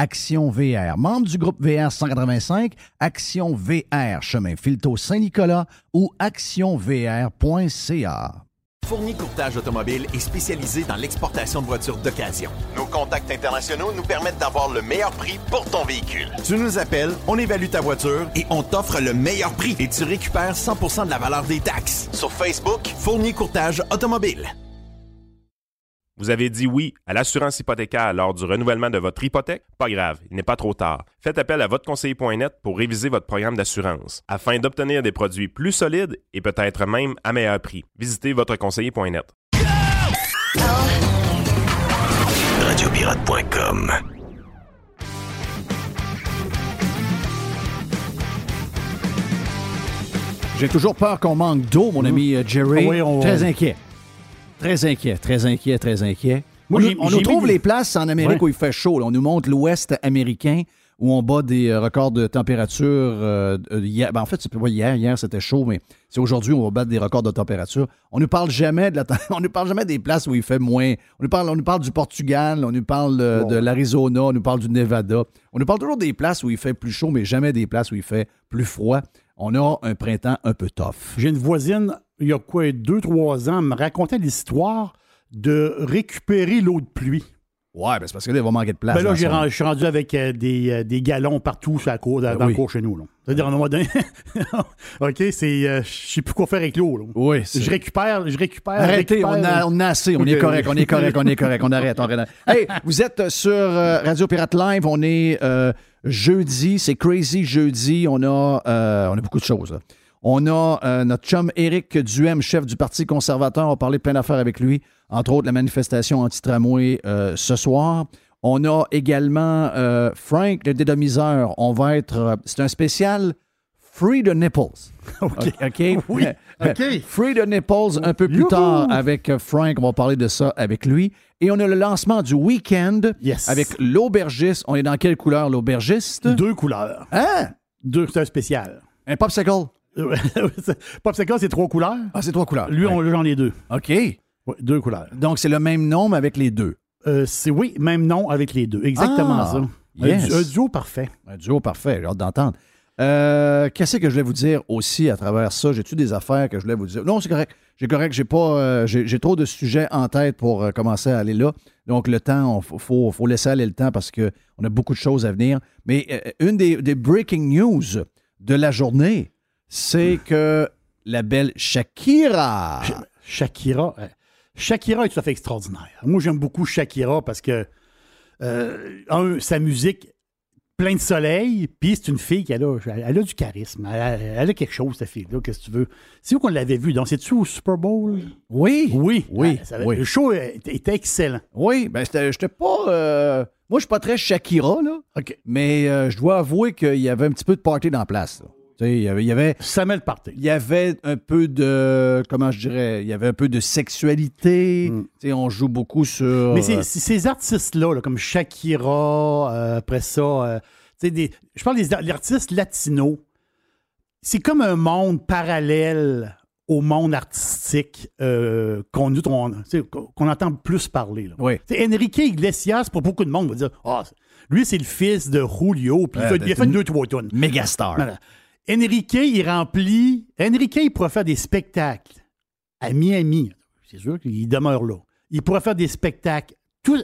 Action VR, membre du groupe VR 185, Action VR, chemin Filto Saint-Nicolas ou actionvr.ca. Fournier Courtage Automobile est spécialisé dans l'exportation de voitures d'occasion. Nos contacts internationaux nous permettent d'avoir le meilleur prix pour ton véhicule. Tu nous appelles, on évalue ta voiture et on t'offre le meilleur prix et tu récupères 100% de la valeur des taxes. Sur Facebook, Fournier Courtage Automobile. Vous avez dit oui à l'assurance hypothécaire lors du renouvellement de votre hypothèque? Pas grave, il n'est pas trop tard. Faites appel à votreconseiller.net pour réviser votre programme d'assurance afin d'obtenir des produits plus solides et peut-être même à meilleur prix. Visitez votreconseiller.net. Radiopirate.com J'ai toujours peur qu'on manque d'eau, mon ami euh, Jerry. Oui, on- Très inquiet. Très inquiet, très inquiet, très inquiet. Moi, on on nous trouve mis les places en Amérique Ouais. où il fait chaud. là. On nous montre l'Ouest américain où on bat des euh, records de température. euh, hier. Ben, en fait, c'est pas hier. Hier, c'était chaud, mais c'est aujourd'hui on va battre des records de température. On nous parle jamais de la, on nous parle jamais des places où il fait moins. On nous parle, on nous parle du Portugal, on nous parle euh, de l'Arizona, on nous parle du Nevada. On nous parle toujours des places où il fait plus chaud, mais jamais des places où il fait plus froid. On a un printemps un peu tough. J'ai une voisine, il y a quoi, deux, trois ans, me racontait l'histoire de récupérer l'eau de pluie. Ouais, ben c'est parce que là, il va manquer de place. Ben là, je suis rendu avec euh, des, euh, des galons partout sur la cour, dans, Ben oui. le cours chez nous. C'est-à-dire, moment donné, OK, c'est, euh, je sais plus quoi faire avec l'eau. Oui, Je récupère, je récupère. Arrêtez, on a, on a assez, on est correct, on est correct, on est correct, on arrête, on arrête. Hey, vous êtes sur euh, Radio Pirate Live, on est euh, jeudi, c'est Crazy Jeudi, on a, euh, on a beaucoup de choses. là. On a euh, notre chum Éric Duhem, chef du Parti conservateur, on va parler de plein d'affaires avec lui, entre autres la manifestation anti-tramway euh, ce soir. On a également euh, Frank, le dédomiseur, on va être, c'est un spécial Free the Nipples. OK. OK? Oui, OK. Free the Nipples un peu plus Youhou! tard avec Frank. On va parler de ça avec lui. Et on a le lancement du week-end Yes. avec l'aubergiste. On est dans quelle couleur, l'aubergiste? Deux couleurs. Hein? Deux, c'est un spécial. Un popsicle? Popsicle, c'est trois couleurs. Ah, c'est trois couleurs. Lui, on- j'en ai deux. OK. Ouais, deux couleurs. Donc, c'est le même nombre avec les deux. Euh, c'est oui, même nom avec les deux. Exactement Ah, ça. yes. Un, du- un duo parfait. Un duo parfait. J'ai hâte d'entendre. Euh, Qu'est-ce que je voulais vous dire aussi à travers ça? J'ai-tu des affaires que je voulais vous dire? Non, c'est correct. J'ai correct. J'ai pas. euh, j'ai j'ai trop de sujets en tête pour euh, commencer à aller là. Donc, le temps, il faut, faut laisser aller le temps parce qu'on a beaucoup de choses à venir. Mais euh, une des, des breaking news de la journée, c'est que la belle Shakira. Shakira. euh, Shakira est tout à fait extraordinaire. Moi, j'aime beaucoup Shakira parce que, euh, un, sa musique, plein de soleil, puis c'est une fille qui a, elle a du charisme. Elle a, elle a quelque chose, cette fille-là, qu'est-ce que tu veux. C'est où qu'on l'avait vu? Donc, c'est-tu au Super Bowl? Oui. Oui. Oui, Ah, ça- oui. Le show était, excellent. Oui, ben, j'étais pas. euh, moi, je suis pas très Shakira, là. OK. Mais euh, je dois avouer qu'il y avait un petit peu de party dans la place. là. Il y avait, il y avait, Samuel Parté. il y avait un peu de, comment je dirais, il y avait un peu de sexualité. Mm. On joue beaucoup sur. Mais c'est- euh, c'est- ces artistes-là, là, comme Shakira, euh, après ça, euh, des- je parle des artistes latinos. C'est comme un monde parallèle au monde artistique euh, qu'on on- qu'on entend plus parler. là. Oui. Enrique Iglesias, pour beaucoup de monde, va dire Ah, lui, c'est le fils de Julio, puis il il a fait une- deux, trois tonnes. Mégastar. Voilà. Enrique, il remplit. Enrique, il pourrait faire des spectacles à Miami. C'est sûr qu'il demeure là. Il pourrait faire des spectacles. Tout...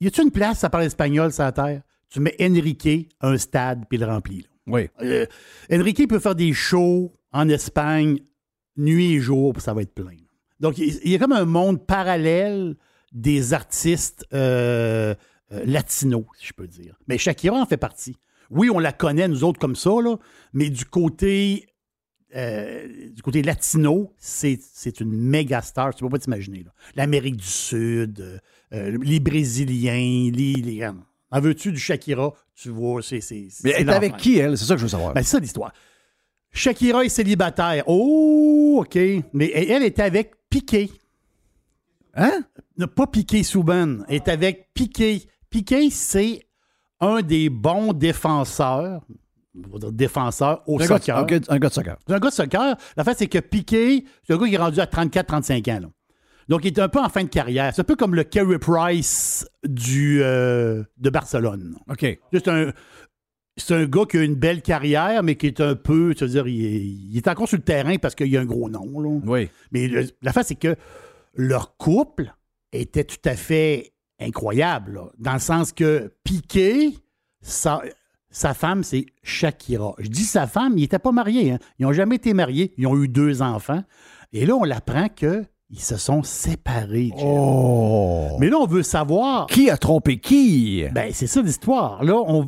Y a-tu une place à parler espagnol sur la terre? Tu mets Enrique, un stade, puis il le remplit. là. Oui. Euh, Enrique peut faire des shows en Espagne nuit et jour, puis ça va être plein. Donc, il il y a comme un monde parallèle des artistes euh, euh, latinos, si je peux dire. Mais Shakira en fait partie. Oui, on la connaît, nous autres, comme ça, là, mais du côté, euh, du côté latino, c'est une méga star. Tu peux pas t'imaginer. L'Amérique du Sud, euh, euh, les Brésiliens, les. les en veux-tu du Shakira? Tu vois, c'est. Mais elle est avec qui, elle? C'est ça que je veux savoir. Ben, c'est ça l'histoire. Shakira est célibataire. Oh, OK. Mais elle, est avec Piqué. hein? Non, Pas Piqué Souban. Elle est avec Piqué. Piqué, c'est un des bons défenseurs. On va dire défenseur au Un gars, soccer. un gars- un gars de soccer. C'est un gars de soccer. La fait, c'est que Piqué, c'est un gars qui est rendu à 34-35 ans. là. Donc, il est un peu en fin de carrière. C'est un peu comme le Carey Price du, euh, de Barcelone. OK. C'est un, c'est un gars qui a une belle carrière, mais qui est un peu, tu veux dire, il est, il est encore sur le terrain parce qu'il a un gros nom. là. Oui. Mais le- la face, c'est que leur couple était tout à fait incroyable, là, dans le sens que Piqué, sa, sa femme, c'est Shakira. Je dis sa femme, ils n'étaient pas mariés. hein. Ils n'ont jamais été mariés. Ils ont eu deux enfants. Et là, on apprend qu'ils se sont séparés. Oh! Mais là, on veut savoir. Qui a trompé qui? Ben, c'est ça l'histoire. Là, on,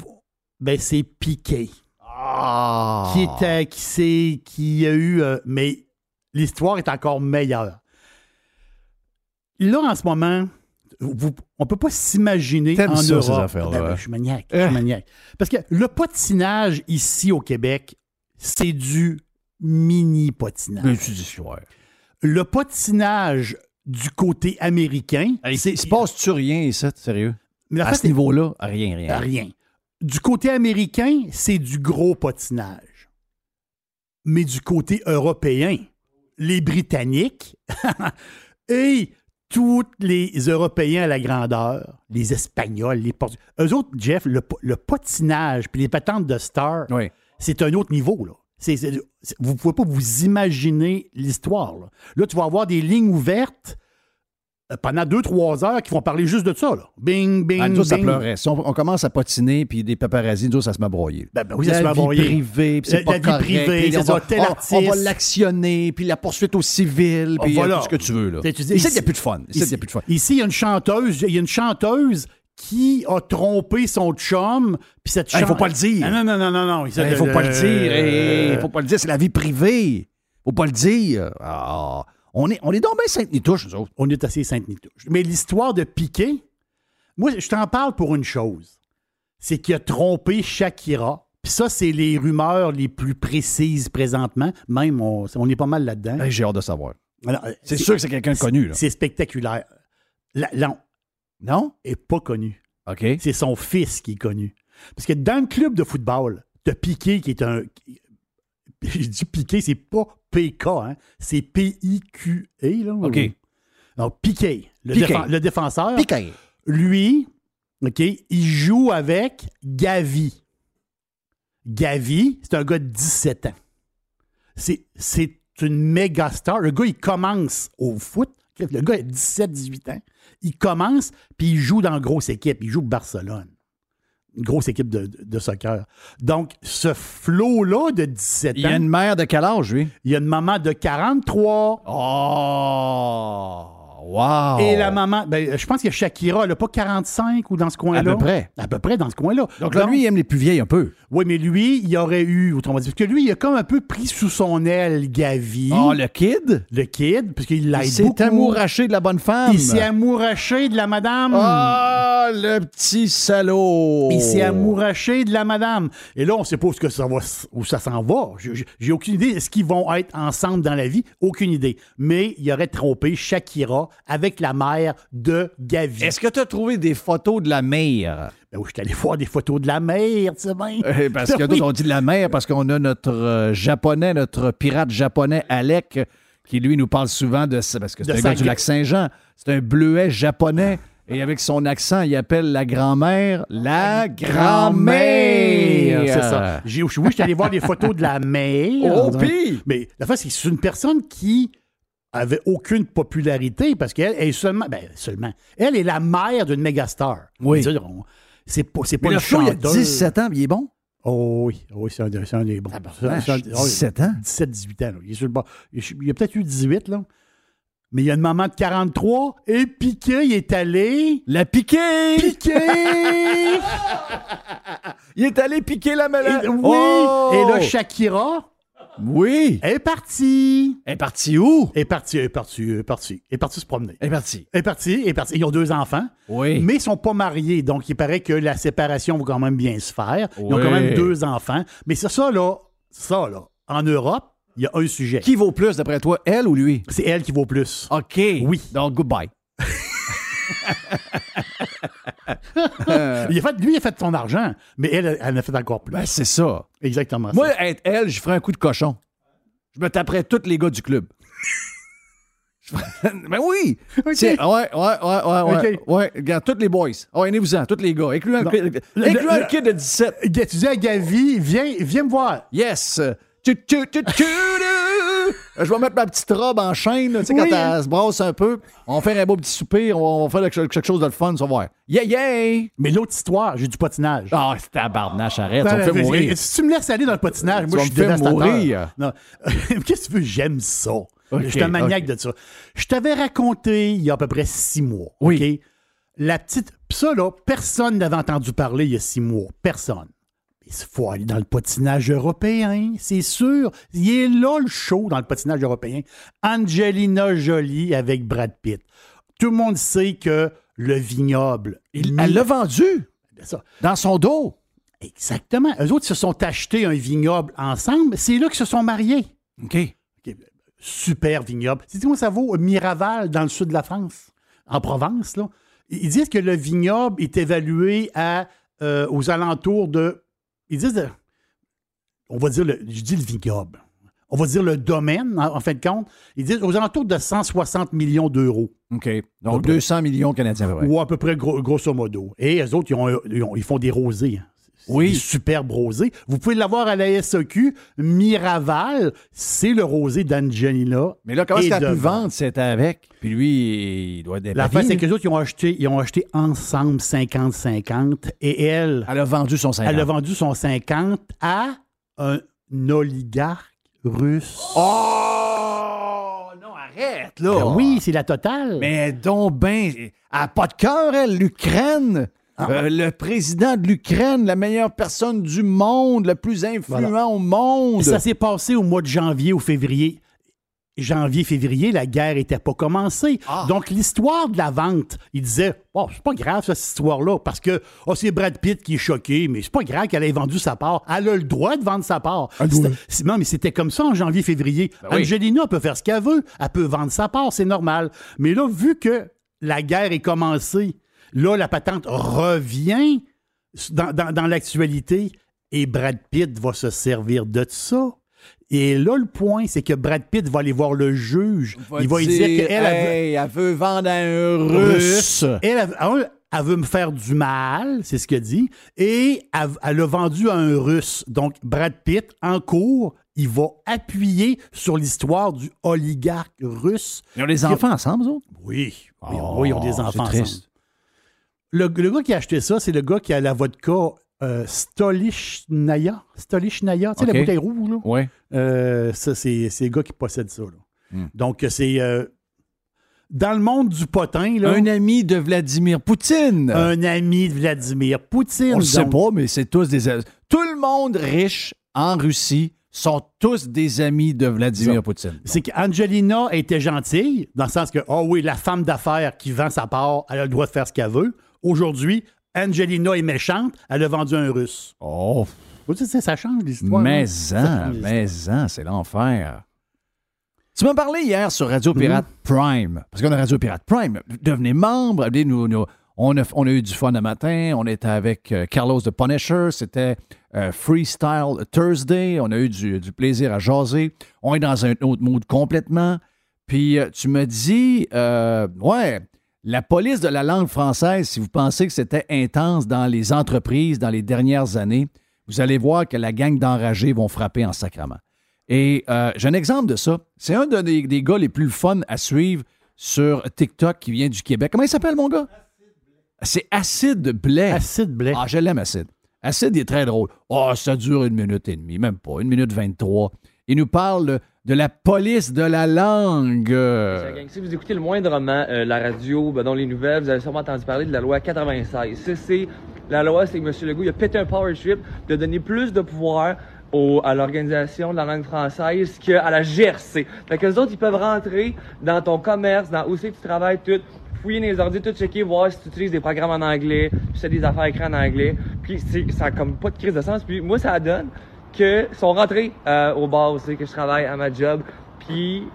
ben, c'est Piqué Ah! qui était, qui s'est, qui a eu, euh, mais l'histoire est encore meilleure. Là, en ce moment, vous- on peut pas s'imaginer en ça, Europe. ces Ben, je suis maniaque, je suis maniaque. Parce que le patinage ici au Québec, c'est du mini patinage. Ouais. Le patinage du côté américain, il se passe-tu rien, sérieux? mais À ce niveau-là, rien, rien. Rien. Du côté américain, c'est du gros patinage. Mais du côté européen, les Britanniques et tous les Européens à la grandeur, les Espagnols, les Portugais, eux autres, Jeff, le, le patinage puis les patentes de star, Oui. c'est un autre niveau. Là. Vous ne pouvez pas vous imaginer l'histoire. Là. Là, tu vas avoir des lignes ouvertes pendant deux, trois heures qui vont parler juste de ça. Là. Bing, bing, Ah, nous autres, ça bing. pleurait. Si on, on commence à patiner, puis des paparazzis, nous autres, ça se met à broyer. Ben, ben oui, ça se met à broyer. privée, puis La- pas la vie correct, privée, puis c'est on ça, va- tel on- artiste. On va l'actionner, puis la poursuite au civil, puis Voilà. euh, tout ce que tu veux. Là. Tu dis, Ici, il n'y a plus de fun. Ici, il n'y a plus de fun. Ici, il y a une chanteuse, il y a une chanteuse qui a trompé son chum, puis cette Ah, il chan- faut pas le dire. Ah, non, non, non, non, non. Il ne faut pas le dire. Il faut pas le dire. C'est la vie privée. faut pas le dire. Ah, on est, on est donc bien Sainte-Nitouche, nous autres. On est assez Sainte-Nitouche. Mais l'histoire de Piqué, moi, je t'en parle pour une chose. C'est qu'il a trompé Shakira. Puis ça, c'est les rumeurs les plus précises présentement. Même, on, on est pas mal là-dedans. J'ai hâte de savoir. Euh, C'est sûr que c'est quelqu'un de connu. Là. C'est spectaculaire. La- non, Non? est pas connu. OK. C'est son fils qui est connu. Parce que dans le club de football, t'as Piqué qui est un. Je dis Piqué, c'est pas PK, hein? c'est P-I-Q-E. Là, OK. Donc, Piqué, le, Piqué. défen- le défenseur, Piqué. lui, OK, il joue avec Gavi. Gavi, c'est un gars de 17 ans. C'est, c'est une méga star. Le gars, il commence au foot. Le gars a 17-18 ans. Il commence, puis il joue dans une grosse équipe. Il joue Barcelone. Une grosse équipe de, de- soccer. Donc, ce flot-là de 17 Il y a ans, une mère de quel âge, lui? il y a une maman de 43. Oh! Wow! Et la maman, ben, je pense que Shakira, elle n'a pas 45 ou dans ce coin-là? À peu près. À peu près dans ce coin-là. Donc là, lui, il aime les plus vieilles un peu. Oui, mais lui, il aurait eu, autrement dit, parce que lui, il a comme un peu pris sous son aile Gavi, Oh, le kid? le kid, parce qu'il l'aide Il s'est amouraché de la bonne femme. Il s'est amouraché de la madame. Ah, le petit salaud! Il s'est amouraché de la madame. Et là, on ne sait pas où, que ça va, où ça s'en va. J'ai- aucune idée. Est-ce qu'ils vont être ensemble dans la vie? Aucune idée. Mais il aurait trompé Shakira avec la mère de Gavi. Est-ce que tu as trouvé des photos de la mère? Ben oui, je suis allé voir des photos de la mer, tu sais bien. Euh, Parce que Oui. d'autres, on dit de la mer parce qu'on a notre euh, japonais, notre pirate japonais Alec, qui lui nous parle souvent de parce que c'est un gars du lac Saint-Jean. C'est un bleuet japonais. Et avec son accent, il appelle la grand-mère la grand-mère. C'est ça. J'ai, oui, je suis allé voir des photos de la mère. Oh, pis! Mais la fois, c'est que c'est une personne qui avait aucune popularité parce qu'elle est seulement, ben seulement, elle est la mère d'une mégastar. Oui. C'est pas, c'est pas Mais le show, il a chanteuse. 17 ans, il est bon? Oh oui, oh oui c'est un, c'est un des bons. Oh, 17 ans? 17, 18 ans. là. Il, est sur le il a peut-être eu 18, là. Mais il y a une maman de 43 et Piqué, il est allé. La piquer! Piqué! Il est allé piquer la malade. oui! Oh! Et là, Shakira Oui! est partie. Elle est partie où? Est partie, est partie, est partie. Est partie se promener. Elle est partie. Elle est partie, est partie. Ils ont deux enfants. Oui. Mais ils sont pas mariés, donc il paraît que la séparation va quand même bien se faire. Ils ont quand même deux enfants. Mais c'est ça, là, ça, là, en Europe, il y a un sujet. Qui vaut plus, d'après toi, elle ou lui? C'est elle qui vaut plus. OK. Oui. Donc, goodbye. Il a fait, lui, il a fait son argent, mais elle, elle en a fait encore plus. Ben, c'est ça. Exactement. Moi, ça. être elle, je ferais un coup de cochon. Je me taperais tous les gars du club. Ferais- Ben oui! OK. C'est- Ouais, ouais, ouais, ouais, ouais. OK. Ouais, regarde, tous les boys. Ouais, venez-vous-en, tous les gars. Incluant, le, Le- le- le kid de 17. Gars, Tu dis à Gavi, viens, viens me voir. Yes! Tu, tu, tu, tu, tu. Je vais mettre ma petite robe en chaîne, tu sais, quand elle se brasse un peu. On va faire un beau petit souper, on va, faire quelque, chose de le fun, ça va voir. Yeah, yeah! Mais l'autre histoire, j'ai du patinage. Ah, c'est tabarnache, arrête, Ben, on me fait mourir. Si tu me laisses aller dans le patinage, moi, vas je suis dévastateur. Non. Qu'est-ce que tu veux? J'aime ça. Je suis un maniaque de ça. Je t'avais raconté il y a à peu près six mois. Oui. La petite. Pis ça, là, personne n'avait entendu parler il y a six mois. Personne. Il faut aller dans le patinage européen, c'est sûr. Il est là le show dans le patinage européen. Angelina Jolie avec Brad Pitt. Tout le monde sait que le vignoble. Il- Elle l'a vendu Ça. dans son dos. Exactement. Eux autres se sont achetés un vignoble ensemble. C'est là qu'ils se sont mariés. OK. Super vignoble. C'est comment ça vaut? Miraval, dans le sud de la France, en Provence. Là. Ils disent que le vignoble est évalué à, euh, aux alentours de. Ils disent. on va dire. Le, je dis le vignoble. On va dire le domaine, en, en fin de compte. Ils disent aux alentours de 160 millions d'euros. OK. Donc, 200 millions canadiens, à peu près. Ou à peu près gros- grosso modo. Et eux autres, ils, ont un- ils ont- ils font des rosés. Oui. Des superbes rosés. Vous pouvez l'avoir à la SEQ. Miraval, c'est le rosé d'Angelina. Mais là, comment est-ce qu'elle a pu vendre? C'était avec? Puis lui, il doit être La face, c'est que les autres, ils ont acheté, ils ont acheté ensemble 50-50 et elle, Elle a vendu son 50. elle a vendu son 50 à un oligarque russe. Oh! Non, arrête, là. Ben oui, c'est la totale. Mais donc, ben, elle a pas de cœur, elle, l'Ukraine. Euh, le président de l'Ukraine, la meilleure personne du monde, le plus influent Voilà. au monde. Ça s'est passé au mois de janvier ou février. Janvier, février, la guerre n'était pas commencée. Ah. Donc, l'histoire de la vente, il disait Oh, c'est pas grave, ça, cette histoire-là, parce que oh, c'est Brad Pitt qui est choqué, mais c'est pas grave qu'elle ait vendu sa part. Elle a le droit de vendre sa part. C'était- c'est- Non, mais c'était comme ça en janvier, février. Ben oui. Angelina peut faire ce qu'elle veut. Elle peut vendre sa part, c'est normal. Mais là, vu que la guerre est commencée, là, la patente revient dans, dans- dans l'actualité et Brad Pitt va se servir de ça. Et là, le point, c'est que Brad Pitt va aller voir le juge. il va lui dire qu'elle elle veut- Hey, elle veut vendre à un russe. elle, elle, elle- elle veut me faire du mal, c'est ce qu'elle dit, et elle, elle a vendu à un russe. Donc, Brad Pitt, en cours, il va appuyer sur l'histoire du oligarque russe. Ils ont des enfants ensemble, eux autres? Oui, oui, Oh, oui, ils ont des enfants ensemble. Le, le gars qui a acheté ça, c'est le gars qui a la vodka euh, Stolichnaya? Stolichnaya, tu sais, la bouteille rouge, là? Oui. Euh, ça, c'est c'est le gars qui possède ça. là. Hmm. Donc, c'est. euh, dans le monde du potin, là, Un ami de Vladimir Poutine. un ami de Vladimir Poutine. On le sait pas, mais c'est tous des. Tout le monde riche en Russie sont tous des amis de Vladimir Ça. Poutine. C'est qu'Angelina était gentille, dans le sens que, oh oui, la femme d'affaires qui vend sa part, elle a le droit de faire ce qu'elle veut. Aujourd'hui, Angelina est méchante, elle a vendu un russe. Oh, ça change l'histoire. mais hein? L'histoire. mais en, c'est l'enfer. Tu m'as parlé hier sur Radio Pirate Prime, parce qu'on a Radio Pirate Prime. Devenez membre, allez nous, nous- on, a, on a eu du fun le matin, on était avec euh, Carlos de Punisher, c'était euh, Freestyle Thursday, on a eu du, du plaisir à jaser. On est dans un autre mood complètement. Puis euh, tu me dis, ouais, la police de la langue française, si vous pensez que c'était intense dans les entreprises dans les dernières années, vous allez voir que la gang d'enragés vont frapper en sacrament. Et euh, j'ai un exemple de ça. C'est un des, des gars les plus fun à suivre sur TikTok qui vient du Québec. Comment il s'appelle, mon gars? C'est Acide Blais. Acide Blais. Ah, je l'aime, Acide. Acide, il est très drôle. Oh, ça dure une minute et demie, même pas, une minute vingt-trois. Il nous parle de la police de la langue. Si vous écoutez le moindrement euh, la radio, ben, les nouvelles, vous avez sûrement entendu parler de la loi 96. Ça, c'est la loi, c'est que M. Legault il a pété un power trip de donner plus de pouvoir à l'organisation de la langue française qu'à la GRC. Fait que les autres, ils peuvent rentrer dans ton commerce, dans où c'est que tu travailles, tout, fouiller les ordi, tout checker, voir si tu utilises des programmes en anglais, si tu as des affaires écrites en anglais. Puis ça comme pas de crise de sens. Puis moi, ça donne que sont rentrés euh, au bar aussi, que je travaille à ma job. Puis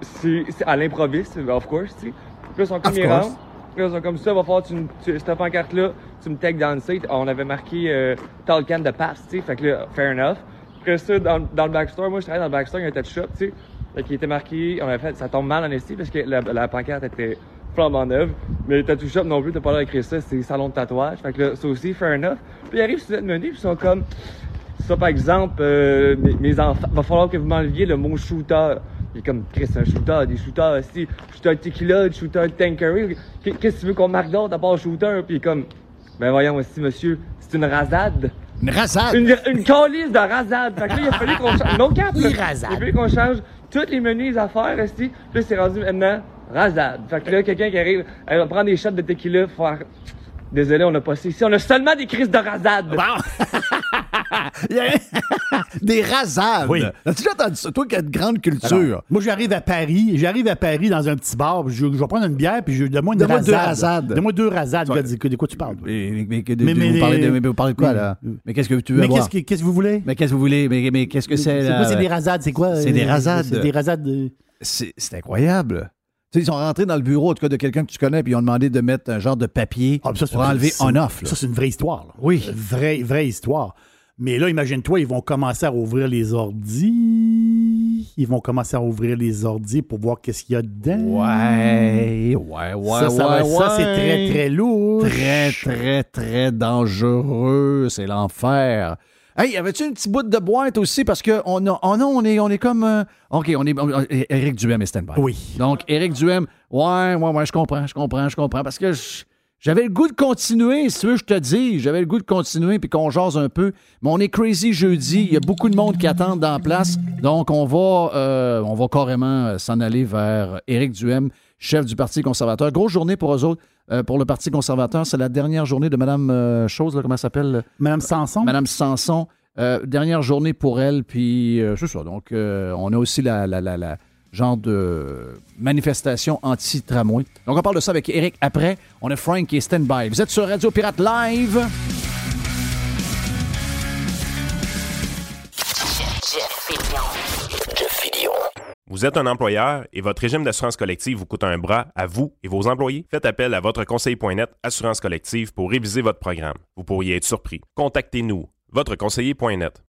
c'est, à l'improviste, of course, tu sais. Là, ils sont comme ils rentrent. Là, ils sont comme ça, va falloir tu, me- tu cette pancarte-là, tu me tags dans le site. On avait marqué euh, de pass, tu sais. Fait que là, fair enough. Après ça, dans, dans le backstore, moi, je travaillais dans le backstore, il y a un touch shop, tu sais. Fait qu'il était marqué, on avait fait, ça tombe mal en esti parce que la, la pancarte était flambant neuve. Mais le tattoo shop non plus, t'as pas l'air d'écrire ça, c'est salon de tatouage. Fait que là, ça aussi, fair enough. Puis ils arrivent sur cette menu, puis ils sont comme, ça par exemple, euh, mes, mes enfants, va falloir que vous m'enleviez le mot shooter. Il est comme, Chris, un shooter, des shooters aussi. Shooter tequila, shooter. Qu'est- Qu'est-ce que tu veux qu'on marque d'autre à part shooter? Puis comme, ben voyons aussi, monsieur, c'est une rasade. Une rasade? Une, une calice de rasade. Fait que là, il a fallu qu'on change. Non, cap. Il a fallu qu'on change tous les menus, les affaires. Puis là, c'est rendu maintenant rasade. Fait que là, quelqu'un qui arrive, elle va prendre des shots de tequila, faire. Désolé, on a pas ça ici. On a seulement des crises de rasade. Des rasades. Oui. As-tu déjà entendu ça? Toi qui as de grande culture. Moi, j'arrive à Paris, j'arrive à Paris dans un petit bar, je, je vais prendre une bière, puis je donne-moi une Donne-moi deux rasade. rasades. Donne-moi deux rasades. De, de quoi tu parles? Mais, mais- mais- de- Mais- de- mais- vous, parlez de, mais vous parlez de quoi, là? Mais qu'est-ce que tu veux Mais avoir? qu'est-ce que, qu'est-ce que vous voulez? Mais qu'est-ce que vous voulez? Mais, mais qu'est-ce que c'est? C'est quoi, c'est des rasades? C'est quoi? C'est des euh, rasades. C'est des rasades de... C'est incroyable. Ils sont rentrés dans le bureau, en tout cas, de quelqu'un que tu connais, puis ils ont demandé de mettre un genre de papier Ah, ça, pour enlever on-off. Ça, c'est une vraie histoire. là. Oui. Une Vraie, vraie histoire. Mais là, imagine-toi, ils vont commencer à ouvrir les ordis. Ils vont commencer à ouvrir les ordis pour voir qu'est-ce qu'il y a dedans. Ouais, ouais, ouais, ça, ça, va- ouais, ça, c'est ouais. très, très lourd. Très, très, très dangereux. C'est l'enfer. Hey, avais-tu une petite bout de boîte aussi? Parce que on, a, oh non, on est, on est comme. euh, OK, on est. on- Éric Duhem est stand-by. Oui. Donc, Éric Duhem, ouais, ouais, ouais, je comprends, je comprends, je comprends. Parce que je- j'avais le goût de continuer, si tu veux, je te dis. J'avais le goût de continuer puis qu'on jase un peu. Mais on est crazy jeudi. Il y a beaucoup de monde qui attend dans la place. Donc, on va, euh, on va carrément euh, s'en aller vers Éric Duhem, chef du Parti conservateur. Grosse journée pour eux autres. euh, pour le Parti conservateur, c'est la dernière journée de Mme euh, Chose, là, comment elle s'appelle? Madame Sanson? Madame Sanson. Dernière journée pour elle, puis c'est ça. Donc, on a aussi la, la, la, la genre de manifestation anti-tramway. Donc, on parle de ça avec Eric après. On a Frank qui est stand-by. Vous êtes sur Radio Pirate Live. Vous êtes un employeur et votre régime d'assurance collective vous coûte un bras à vous et vos employés? Faites appel à votre conseiller.net Assurance collective pour réviser votre programme. Vous pourriez être surpris. Contactez-nous, votreconseiller.net.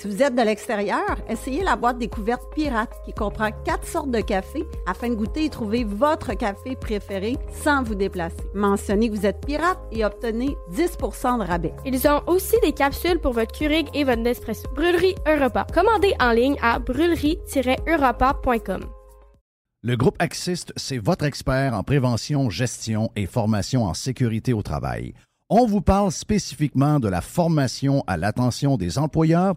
Si vous êtes de l'extérieur, essayez la boîte découverte pirate qui comprend quatre sortes de café afin de goûter et trouver votre café préféré sans vous déplacer. Mentionnez que vous êtes pirate et obtenez 10 de rabais. Ils ont aussi des capsules pour votre Keurig et votre Nespresso. Brûlerie Europa. Commandez en ligne à brûlerie-europa.com. Le groupe Axiste, c'est votre expert en prévention, gestion et formation en sécurité au travail. On vous parle spécifiquement de la formation à l'attention des employeurs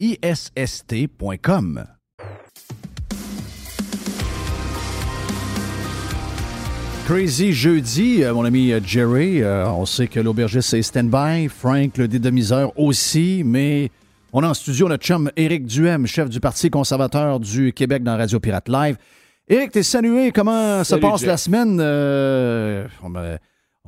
A-C-C-I-S-S-T.com. Crazy jeudi, euh, mon ami euh, Jerry. Euh, on sait que l'aubergiste est stand-by. Frank, le dédomiseur aussi. Mais on a en studio notre chum Éric Duhem, chef du Parti conservateur du Québec dans Radio Pirate Live. Éric, t'es salué. Comment ça Salut, passe Jeff. la semaine? Euh, on,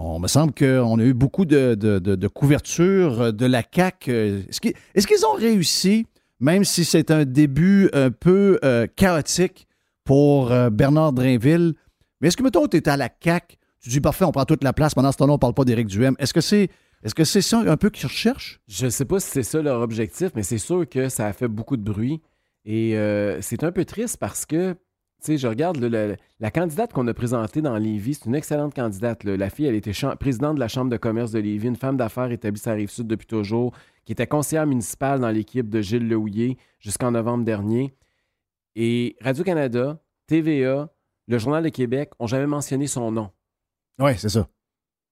on me semble qu'on a eu beaucoup de, de, de- de couverture de la CAQ. Euh, Est-ce qu'ils est-ce ont réussi, même si c'est un début un peu euh, chaotique pour euh, Bernard Drainville, mais est-ce que, mettons, tu es à la CAQ, tu dis, parfait, on prend toute la place, pendant ce temps-là, on parle pas d'Éric Duhem. Est-ce que c'est est -ce c'est ça un peu qu'ils recherchent? Je sais pas si c'est ça leur objectif, mais c'est sûr que ça a fait beaucoup de bruit. Et euh, c'est un peu triste parce que, sais, je regarde là, la candidate qu'on a présentée dans Lévis, c'est une excellente candidate. là. La fille, elle était présidente de la Chambre de commerce de Lévis, une femme d'affaires établie sur la Rive-Sud depuis toujours, qui était conseillère municipale dans l'équipe de Gilles Lehouillier jusqu'en novembre dernier. Et Radio-Canada, TVA, le Journal de Québec ont jamais mentionné son nom. Oui, c'est ça.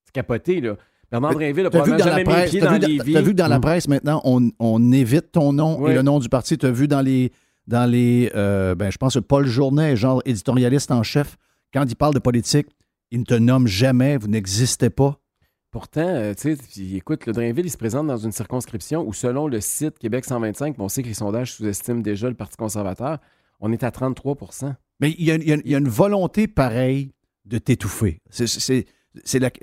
C'est capoté, là. Bernard Drainville a T'as vu, probablement jamais mis t'as dans Lévis. t'as vu que dans la presse, maintenant, on, on évite ton nom Oui. et le nom du parti. Tu as vu dans les, dans les euh, ben, je pense que Paul Journet, genre éditorialiste en chef, quand il parle de politique, il ne te nomme jamais, vous n'existez pas. Pourtant, euh, tu sais, écoute, le Drainville, il se présente dans une circonscription où, selon le site Québec 125, puis on sait que les sondages sous-estiment déjà le Parti conservateur, on est à 33% Mais il y a, il y a- il y a une volonté pareille de t'étouffer. C'est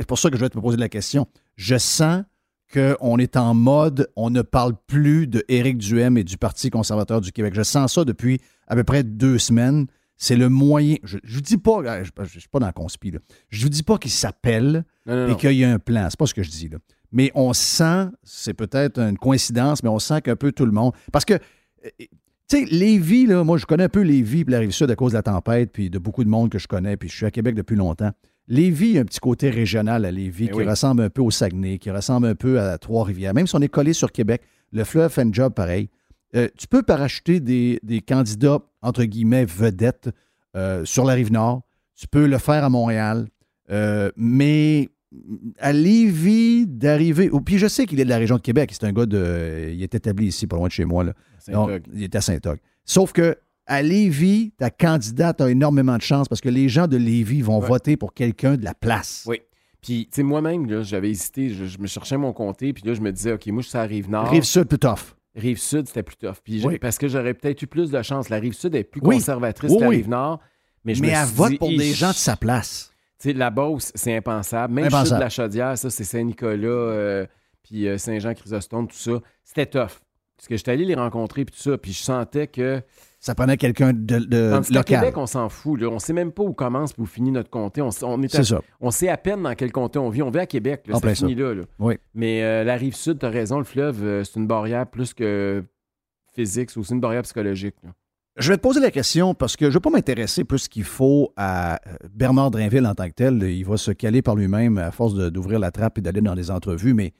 pour ça que je vais te poser la question. Je sens qu'on est en mode, on ne parle plus de Éric Duhem et du Parti conservateur du Québec. Je sens ça depuis à peu près deux semaines. C'est le moyen. Je ne vous dis pas, euh, je ne suis pas dans la conspi, là. je vous dis pas qu'il s'appelle et qu'il y a un plan. C'est pas ce que je dis. Là. Mais on sent, c'est peut-être une coïncidence, mais on sent qu'un peu tout le monde. Parce que, euh, tu sais, Lévis, là, moi, je connais un peu Lévis puis la Rive-Sud à cause de la tempête, puis de beaucoup de monde que je connais, puis je suis à Québec depuis longtemps. Lévis, il y a un petit côté régional à Lévis Eh qui oui. ressemble un peu au Saguenay, qui ressemble un peu à Trois-Rivières. Même si on est collé sur Québec, le fleuve fait un job pareil. Euh, tu peux parachuter des, des candidats, entre guillemets, vedettes euh, sur la rive nord. Tu peux le faire à Montréal. Euh, mais à Lévis, d'arriver. oh, puis je sais qu'il est de la région de Québec. C'est un gars de. Il est établi ici, pas loin de chez moi. Là. Donc, Saint-Og. il est à Saint-Og. Sauf que à Lévis, ta candidate a énormément de chance parce que les gens de Lévis vont Ouais. voter pour quelqu'un de la place. Oui. Puis, tu sais, moi-même, là, j'avais hésité, je, je me cherchais mon comté, puis là, je me disais, OK, moi, je suis à Rive-Nord. Rive-Sud, plus tough. Rive-Sud, c'était plus tough. Puis, Oui. parce que j'aurais peut-être eu plus de chance. La Rive-Sud est plus Oui. conservatrice Oui, que la. Rive-Nord. Mais, je Mais me elle suis vote dit, pour des gens de sa place. Tu sais, la Beauce, c'est impensable. Même Impensable. Chute de la Chaudière, ça, c'est Saint-Nicolas, euh, puis euh, Saint-Jean-Chrysostome, tout ça. C'était tough. Parce que j'étais allé les rencontrer, puis tout ça, puis je sentais que... Ça prenait quelqu'un de, de Tandis local. Québec, on s'en fout. Là. On sait même pas où commence et où finit notre comté. On, est à- C'est ça. on sait à peine dans quel comté on vit. On vit à Québec. Là, finit là, là. Oui. Mais euh, la rive sud, tu as raison, le fleuve, euh, c'est une barrière plus que physique. C'est aussi une barrière psychologique. là. Je vais te poser la question parce que je ne veux pas m'intéresser plus qu'il faut à euh, Bernard Drainville en tant que tel. Il va se caler par lui-même à force d'ouvrir la trappe et d'aller dans des entrevues, mais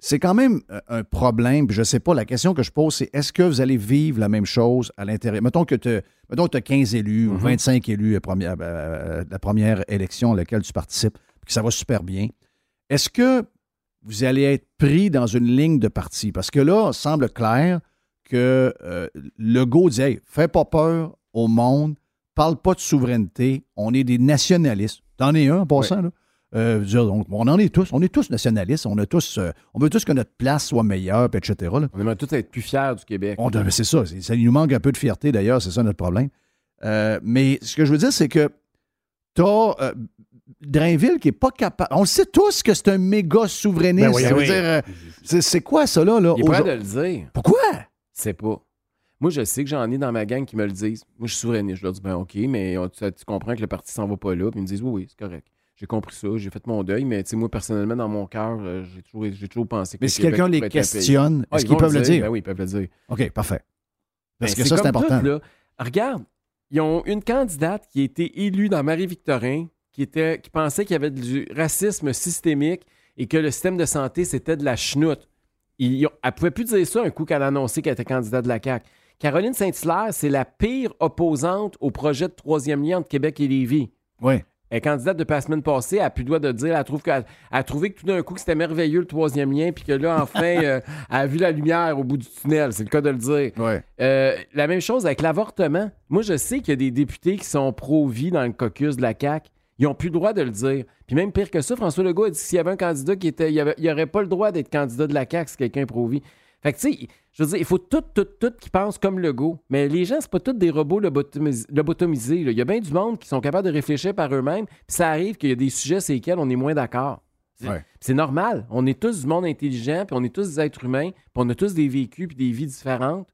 c'est quand même euh, un problème. Puis je ne sais pas, la question que je pose, c'est est-ce que vous allez vivre la même chose à l'intérieur? Mettons que tu as 15 élus ou Mhm. 25 élus à première- euh, la première élection à laquelle tu participes, puis que ça va super bien. Est-ce que vous allez être pris dans une ligne de parti? Parce que là, il semble clair que euh, Legault dit Hey, fais pas peur au monde, parle pas de souveraineté, on est des nationalistes. T'en es un en passant, là? Euh, dire, donc, on en est tous, on est tous nationalistes, on a tous, euh, on veut tous que notre place soit meilleure, puis etc. là. On aimerait tous être plus fiers du Québec. On c'est ça, c'est- ça nous manque un peu de fierté d'ailleurs, c'est ça notre problème. Euh, mais ce que je veux dire, c'est que t'as euh, Drainville qui est pas capable. On le sait tous que c'est un méga souverainiste. Ben oui, Ça veut oui. dire, euh, c'est, c'est quoi ça là? là Il est de le dire. Pourquoi? C'est pas. Moi, je sais que j'en ai dans ma gang qui me le disent. Moi, je suis souverainiste. Je leur dis, ben OK, mais on- tu, tu comprends que le parti s'en va pas là. Puis ils me disent, oui, oui, c'est correct. J'ai compris ça, j'ai fait mon deuil, mais tu sais, moi, personnellement, dans mon cœur, euh, j'ai toujours, j'ai toujours pensé que Mais si quelqu'un les questionne, Ah, est-ce ils qu'ils peuvent le dire? Ben oui, ils peuvent le dire. OK, parfait. Parce Ben, que ça, c'est important. tout, là. Regarde, ils ont une candidate qui a été élue dans Marie-Victorin, qui, était, qui pensait qu'il y avait du racisme systémique et que le système de santé, c'était de la chenoute. Il, elle pouvait plus dire ça un coup qu'elle a annoncé qu'elle était candidate de la CAQ. Caroline Saint-Hilaire, c'est la pire opposante au projet de troisième lien entre Québec et Lévis. Oui. Elle est candidate depuis la semaine passée, elle a plus le droit de dire, elle, trouve qu'elle a trouvé que tout d'un coup que c'était merveilleux le troisième lien, puis que là, enfin, euh, elle a vu la lumière au bout du tunnel, c'est le cas de le dire. Ouais. Euh, la même chose avec l'avortement. Moi, je sais qu'il y a des députés qui sont pro-vie dans le caucus de la CAQ. Ils n'ont plus le droit de le dire. Puis même pire que ça, François Legault a dit que s'il y avait un candidat qui était. Il n'y aurait pas le droit d'être candidat de la CAQ si quelqu'un est pro-vie. Fait que, tu sais, je veux dire, il faut tout, tout, tout qui pensent comme Legault. Mais les gens, c'est pas tous des robots lobotomis- lobotomisés. là. Il y a bien du monde qui sont capables de réfléchir par eux-mêmes. Puis ça arrive qu'il y a des sujets sur lesquels on est moins d'accord. C'est- Ouais. C'est normal. On est tous du monde intelligent, puis on est tous des êtres humains, puis on a tous des vécus, puis des vies différentes.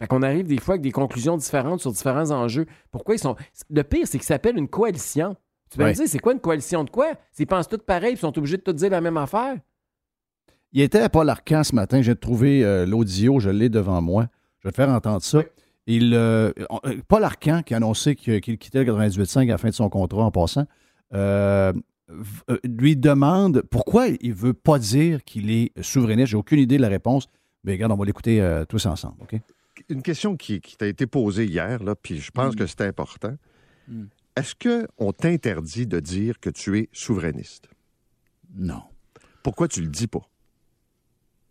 Fait qu'on arrive des fois avec des conclusions différentes sur différents enjeux. Pourquoi ils sont. Le pire, c'est qu'ils s'appellent une coalition. Tu vas Ouais. me dire, c'est quoi une coalition de quoi? S'ils pensent tous pareil, puis ils sont obligés de tout dire la même affaire. Il était à Paul Arcan ce matin. J'ai trouvé euh, l'audio, je l'ai devant moi. Je vais te faire entendre ça. Il, euh, euh, Paul Arcan, qui a annoncé qu'il quittait le 98.5 à la fin de son contrat en passant, euh, lui demande pourquoi il ne veut pas dire qu'il est souverainiste. J'ai aucune idée de la réponse. Mais regarde, on va l'écouter tous ensemble. Une question qui, qui t'a été posée hier, là, puis je pense que c'est important. Mm. Est-ce qu'on t'interdit de dire que tu es souverainiste? Non. Pourquoi tu le dis pas?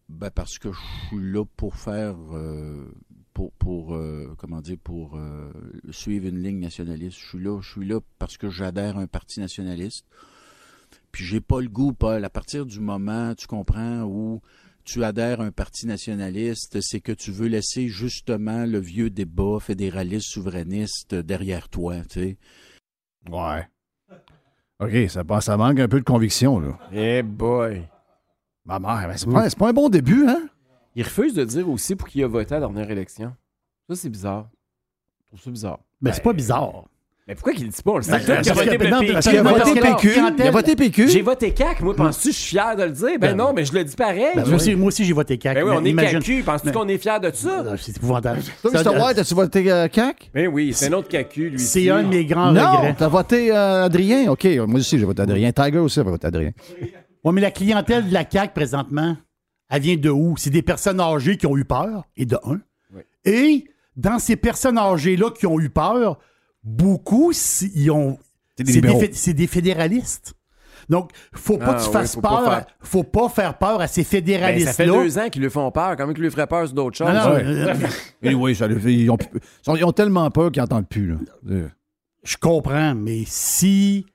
Ben parce que je suis là pour faire, euh, pour, pour euh, comment dire, pour euh, suivre une ligne nationaliste. Je suis là, je suis là parce que j'adhère à un parti nationaliste. Puis j'ai pas le goût, Paul. À partir du moment, tu comprends, où tu adhères à un parti nationaliste, c'est que tu veux laisser justement le vieux débat fédéraliste souverainiste derrière toi, tu sais. Ouais. OK, ça, ça manque un peu de conviction, là. Eh boy. Ma mère, ben, c'est pas, c'est pas un bon début, hein? Il refuse de dire aussi pour qui il a voté à la dernière élection. Ça, c'est bizarre. Je trouve ça bizarre. Ben, c'est pas bizarre. Mais pourquoi qu'il le dit pas? On le sait Ben, parce voté ben, non, PQ. parce qu'il a voté Il a voté PQ. J'ai voté CAC. Moi, penses-tu que je suis fier de le dire? Ben, Ben, non, mais je le dis pareil. Ben, moi, aussi, moi aussi, j'ai voté CAQ. Ben oui, on mais est imagine- CAQ. Penses-tu Mais- qu'on est fier de ça? Ah, C'est épouvantable. Toi, Mr. White, as-tu voté euh, CAC? Ben oui, c'est un autre CAQ, lui. C'est aussi. un de mes grands non, regrets. t'as voté euh, Adrien. OK, moi aussi, j'ai voté Adrien. Tiger aussi a voté Adrien. Oui, mais la clientèle de la CAQ, présentement, elle vient de où? C'est des personnes âgées qui ont eu peur, et de un. Oui. Et dans ces personnes âgées-là qui ont eu peur, beaucoup, ils ont. C'est des C'est des, libéraux. fé- c'est des fédéralistes. Donc, faut pas Ah que tu oui, fasses faut pas peur. faire- Faut pas faire peur à ces Ben, ça fait fédéralistes-là. deux ans qu'ils lui font peur. Comment qu'ils lui feraient peur sur d'autres choses? Non, non, Ouais. euh, oui, ça, le fait- ils, ont, ils tellement peur qu'ils n'entendent plus. Là. Je comprends, mais si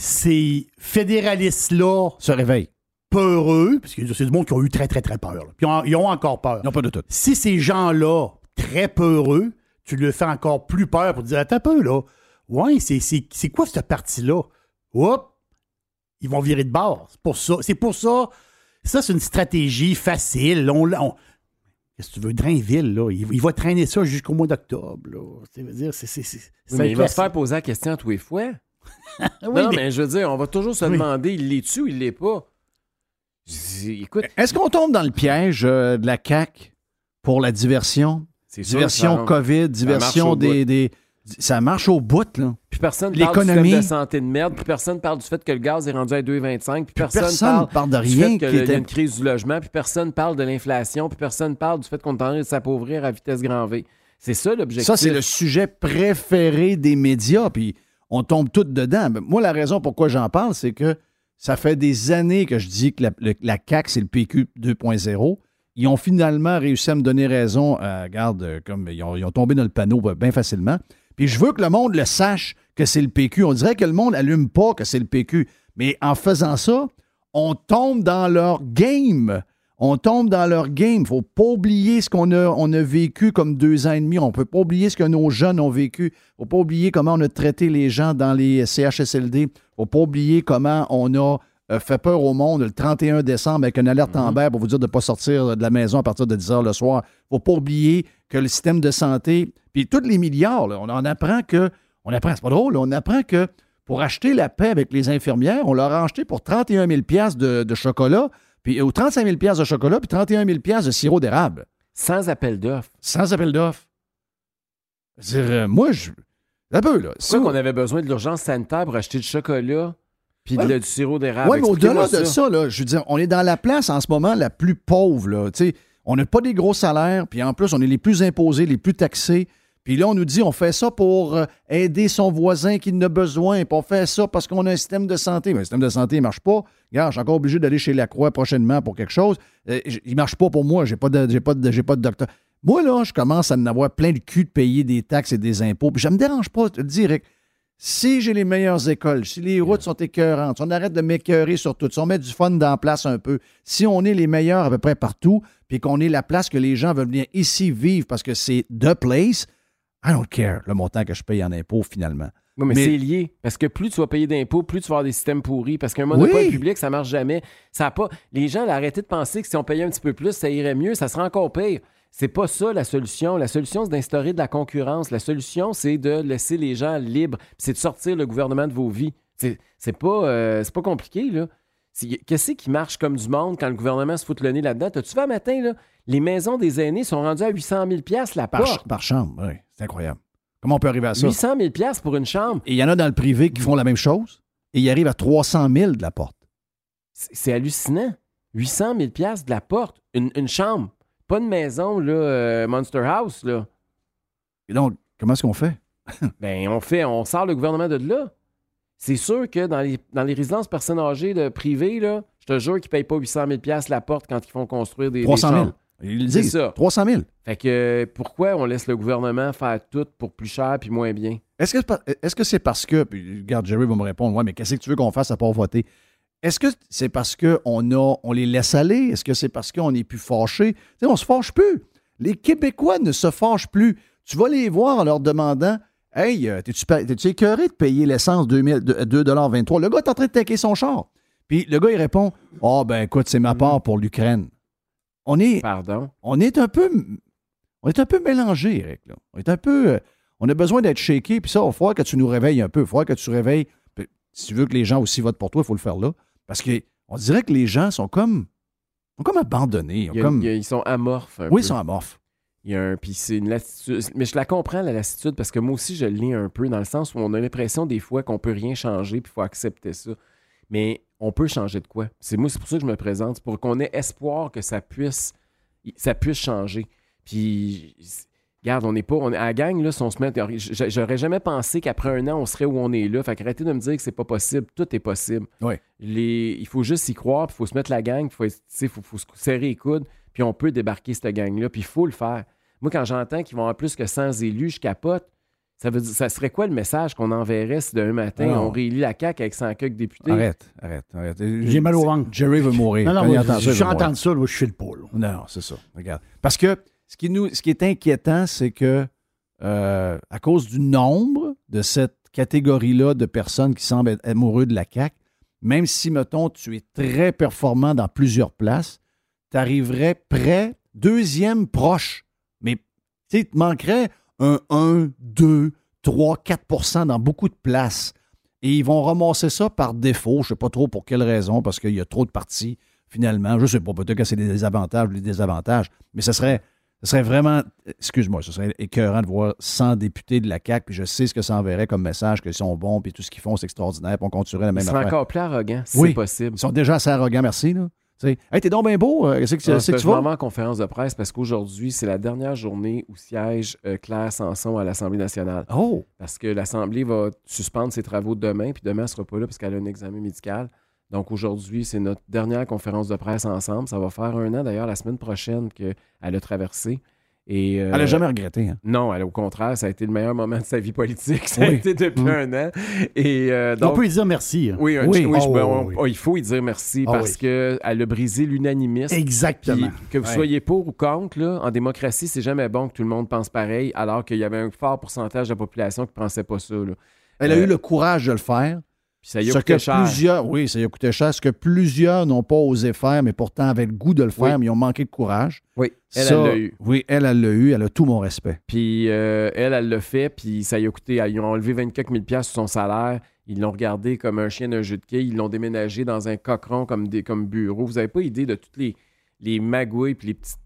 ces fédéralistes-là se réveillent. peureux, parce que c'est du monde qui ont eu très, très, très peur. là. Puis ils ont, ils ont encore peur. Ils n'ont pas de tout. Si ces gens-là, très peureux, tu le fais encore plus peur pour dire Attends un peu, là. Ouais, c'est, c'est, c'est quoi cette partie-là? Oups! Ils vont virer de bord. C'est pour ça. C'est pour ça. Ça, c'est une stratégie facile. On, on- Qu'est-ce que tu veux? Drainville, là, il, il va traîner ça jusqu'au mois d'octobre. Là. Ça veut dire, c'est. c'est, c'est, Oui, c'est mais il va se faire poser la question à tous les fois. Oui, non, mais- mais... je veux dire, on va toujours se Oui. demander, il l'est-tu ou il l'est pas? Écoute, Est-ce qu'on tombe dans le piège euh, de la CAQ pour la diversion? c'est sûr Diversion ça- COVID, diversion des, des- Ça marche au bout, là. Puis personne parle du système de santé de merde, puis personne parle du fait que le gaz est rendu à 2,25, puis personne, personne parle, parle de du rien fait qui qu'il y a une crise du logement, puis personne parle de l'inflation, puis personne parle du fait qu'on est en train de s'appauvrir à vitesse grand V. C'est ça l'objectif. Ça, c'est le sujet préféré des médias, puis on tombe tous dedans. Moi, la raison pourquoi j'en parle, c'est que ça fait des années que je dis que la, le- la CAQ, c'est le PQ 2.0. Ils ont finalement réussi à me donner raison. euh, regarde, euh, comme ils ont, ils ont tombé dans le panneau euh, bien facilement. Puis je veux que le monde le sache que c'est le PQ. On dirait que le monde allume pas que c'est le PQ. Mais en faisant ça, on tombe dans leur game. On tombe dans leur game. faut pas oublier ce qu'on a, on a vécu comme deux ans et demi. On peut pas oublier ce que nos jeunes ont vécu. faut pas oublier comment on a traité les gens dans les CHSLD. faut pas oublier comment on a euh, fait peur au monde le 31 décembre avec une alerte en Amber pour vous dire de ne pas sortir de la maison à partir de 10 heures le soir. faut pas oublier que le système de santé, puis tous les milliards, là, on en apprend que, on apprend, c'est pas drôle, on apprend que pour acheter la paix avec les infirmières, on leur a acheté pour 31 000 de, de chocolat, puis, ou 35 000 de chocolat, puis 31 000 de sirop d'érable. Sans appel d'offres. Sans appel d'offres. Dire, euh, moi, je. Un peu, là. Pourquoi qu'on avait besoin de l'urgence sanitaire pour acheter du chocolat, Puis de- du sirop d'érable. Oui, mais au-delà de ça, là, je veux dire, on est dans la place en ce moment la plus pauvre. Là, Tu sais, on n'a pas des gros salaires, puis en plus, on est les plus imposés, les plus taxés. Puis là, on nous dit, on fait ça pour euh, aider son voisin qui en a besoin, puis on fait ça parce qu'on a un système de santé. Mais le système de santé ne marche pas. Regarde, je suis encore obligé d'aller chez Lacroix prochainement pour quelque chose. Euh, il ne marche pas pour moi, pas de, j'ai pas de, j'ai pas de docteur. Moi, là, je commence à en avoir plein le cul de payer des taxes et des impôts. Puis ça me dérange pas, je Rick. Si j'ai les meilleures écoles, si les routes sont écœurantes, si on arrête de m'écœurer sur tout, si on met du fun dans la place un peu, si on est les meilleurs à peu près partout, puis qu'on est la place que les gens veulent venir ici vivre parce que c'est the place, I don't care le montant que je paye en impôts finalement. Oui, mais, Mais- c'est lié. Parce que plus tu vas payer d'impôts, plus tu vas avoir des systèmes pourris. Parce qu'un monopole Oui. public, ça marche jamais. Ça a pas... Les gens arrêté de penser que si on payait un petit peu plus, ça irait mieux. Ça serait encore pire. C'est pas ça la solution. La solution, c'est d'instaurer de la concurrence. La solution, c'est de laisser les gens libres. C'est de sortir le gouvernement de vos vies. C'est pas, euh, c'est pas compliqué, là. Qu'est-ce qui marche comme du monde quand le gouvernement se fout le nez là-dedans? T'as-tu vu un matin, là? Les maisons des aînés sont rendues à 800 000 la Par, porte. par chambre, oui. C'est incroyable. Comment on peut arriver à ça? 800 000 pour une chambre. Et il y en a dans le privé qui font la même chose et ils arrivent à 300 000 de la porte. C'est c'est hallucinant. 800 000 de la porte. Une, une chambre. Pas une maison, là, euh, Monster House, là. Et donc, comment est-ce qu'on fait? Ben, on fait, on sort le gouvernement de là. C'est sûr que dans les, dans les résidences personnes âgées de privées, là, je te jure qu'ils ne payent pas 800 000 la porte quand ils font construire des, des 300 000. chambres. Ils C'est disent. ça. 300 000. Fait que pourquoi on laisse le gouvernement faire tout pour plus cher puis moins bien? Est-ce que c'est est-ce que c'est parce que, puis regarde, Jerry va me répondre, ouais, mais qu'est-ce que tu veux qu'on fasse à part voter? Est-ce que c'est parce qu'on a, on les laisse aller? Est-ce que c'est parce qu'on n'est plus fâchés? Tu sais, on se fâche plus. Les Québécois ne se fâchent plus. Tu vas les voir en leur demandant Hey, euh, t'es-tu écœuré de payer l'essence 2000 de- 2,23 Le gars est en train de taquer son char. Puis le gars, il répond Oh, ben écoute, c'est ma part pour l'Ukraine. On est, Pardon? on est un peu on est un peu mélangé, Eric. là. On est un peu euh, on a besoin d'être shaké puis ça il falloir que tu nous réveilles un peu, il falloir que tu réveilles puis, si tu veux que les gens aussi votent pour toi, il faut le faire là parce que on dirait que les gens sont comme sont comme abandonnés, ils comme sont amorphes. Oui, ils sont amorphes. Il y a un. Puis c'est une lassitude. Mais je la comprends, la lassitude, parce que moi aussi, je l'ai un peu, dans le sens où on a l'impression des fois qu'on peut rien changer, puis il faut accepter ça. Mais on peut changer de quoi? C'est moi, c'est pour ça que je me présente, c'est pour qu'on ait espoir que ça puisse, ça puisse changer. Puis, regarde, on n'est pas. On, à la gang, là, si on se met. J'aurais jamais pensé qu'après un an, on serait où on est là. Fait qu'arrêtez de me dire que c'est pas possible. Tout est possible. Oui. Les, il faut juste y croire, puis il faut se mettre la gang, il faut, faut se serrer les coudes, puis on peut débarquer cette gang-là, puis il faut le faire. Moi, quand j'entends qu'ils vont avoir plus que 100 élus, je capote. Ça, veut dire, ça serait quoi le message qu'on enverrait si d'un matin, Non. on réélit la CAQ avec 100 quelques députés? Arrête, arrête, arrête. J'ai mal au ventre. Jerry veut mourir. Non, non, moi, entend ça, je suis entendu ça, je suis le pôle. Non, c'est ça. Regarde. Parce que ce qui, nous, ce qui est inquiétant, c'est que euh, à cause du nombre de cette catégorie-là de personnes qui semblent être amoureux de la CAQ, même si, mettons, tu es très performant dans plusieurs places, tu arriverais près, deuxième proche. Mais tu te manquerait un 1, 2, 3, 4% dans beaucoup de places. Et ils vont ramasser ça par défaut. Je ne sais pas trop pour quelle raison, parce qu'il y a trop de partis, finalement. Je ne sais pas, peut-être que c'est des avantages ou des désavantages. Mais ce serait, ce serait vraiment, excuse-moi, ce serait écœurant de voir 100 députés de la CAQ, puis je sais ce que ça enverrait comme message, qu'ils sont bons, puis tout ce qu'ils font, c'est extraordinaire, puis on continuerait la Ils même seraient affaire. encore plus arrogants, si Oui. c'est possible. Ils sont déjà assez arrogants, merci. Là. Sais, hey, t'es donc bien beau. euh, Qu'est-ce que, Ah, c'est que tu vas? en conférence de presse parce qu'aujourd'hui, c'est la dernière journée où siège euh, Claire Sanson à l'Assemblée nationale. Oh! Parce que l'Assemblée va suspendre ses travaux demain, puis demain, elle ne sera pas là parce qu'elle a un examen médical. Donc aujourd'hui, c'est notre dernière conférence de presse ensemble. Ça va faire un an d'ailleurs, la semaine prochaine, qu'elle a traversé. Et, euh, Elle n'a jamais regretté. hein? Non, elle, au contraire, ça a été le meilleur moment de sa vie politique. Ça a été depuis Mm. un an. Et, euh, on peut lui dire merci. hein. oui, Oh, ben, on- oui. oh, il faut y dire merci Ah, parce oui. qu'elle a brisé l'unanimisme. Exactement. Puis, que vous Ouais. soyez pour ou contre, là, en démocratie, c'est jamais bon que tout le monde pense pareil, alors qu'il y avait un fort pourcentage de la population qui ne pensait pas ça. là. Elle a Euh, eu le courage de le faire. Puis ça y a ce coûté que cher. plusieurs, oui, ça y a coûté cher. Ce que plusieurs n'ont pas osé faire, mais pourtant avaient le goût de le faire, Oui. mais ils ont manqué de courage. Oui, elle, Ça, elle l'a eu. Oui, elle, elle l'a eu. Elle a tout mon respect. Puis euh, elle, elle l'a fait, puis ça y a coûté. Ils ont enlevé 24 000 sur son salaire. Ils l'ont regardé comme un chien d'un jeu de quilles. Ils l'ont déménagé dans un cochon comme, des, comme bureau. Vous n'avez pas idée de toutes les, les magouilles puis les petites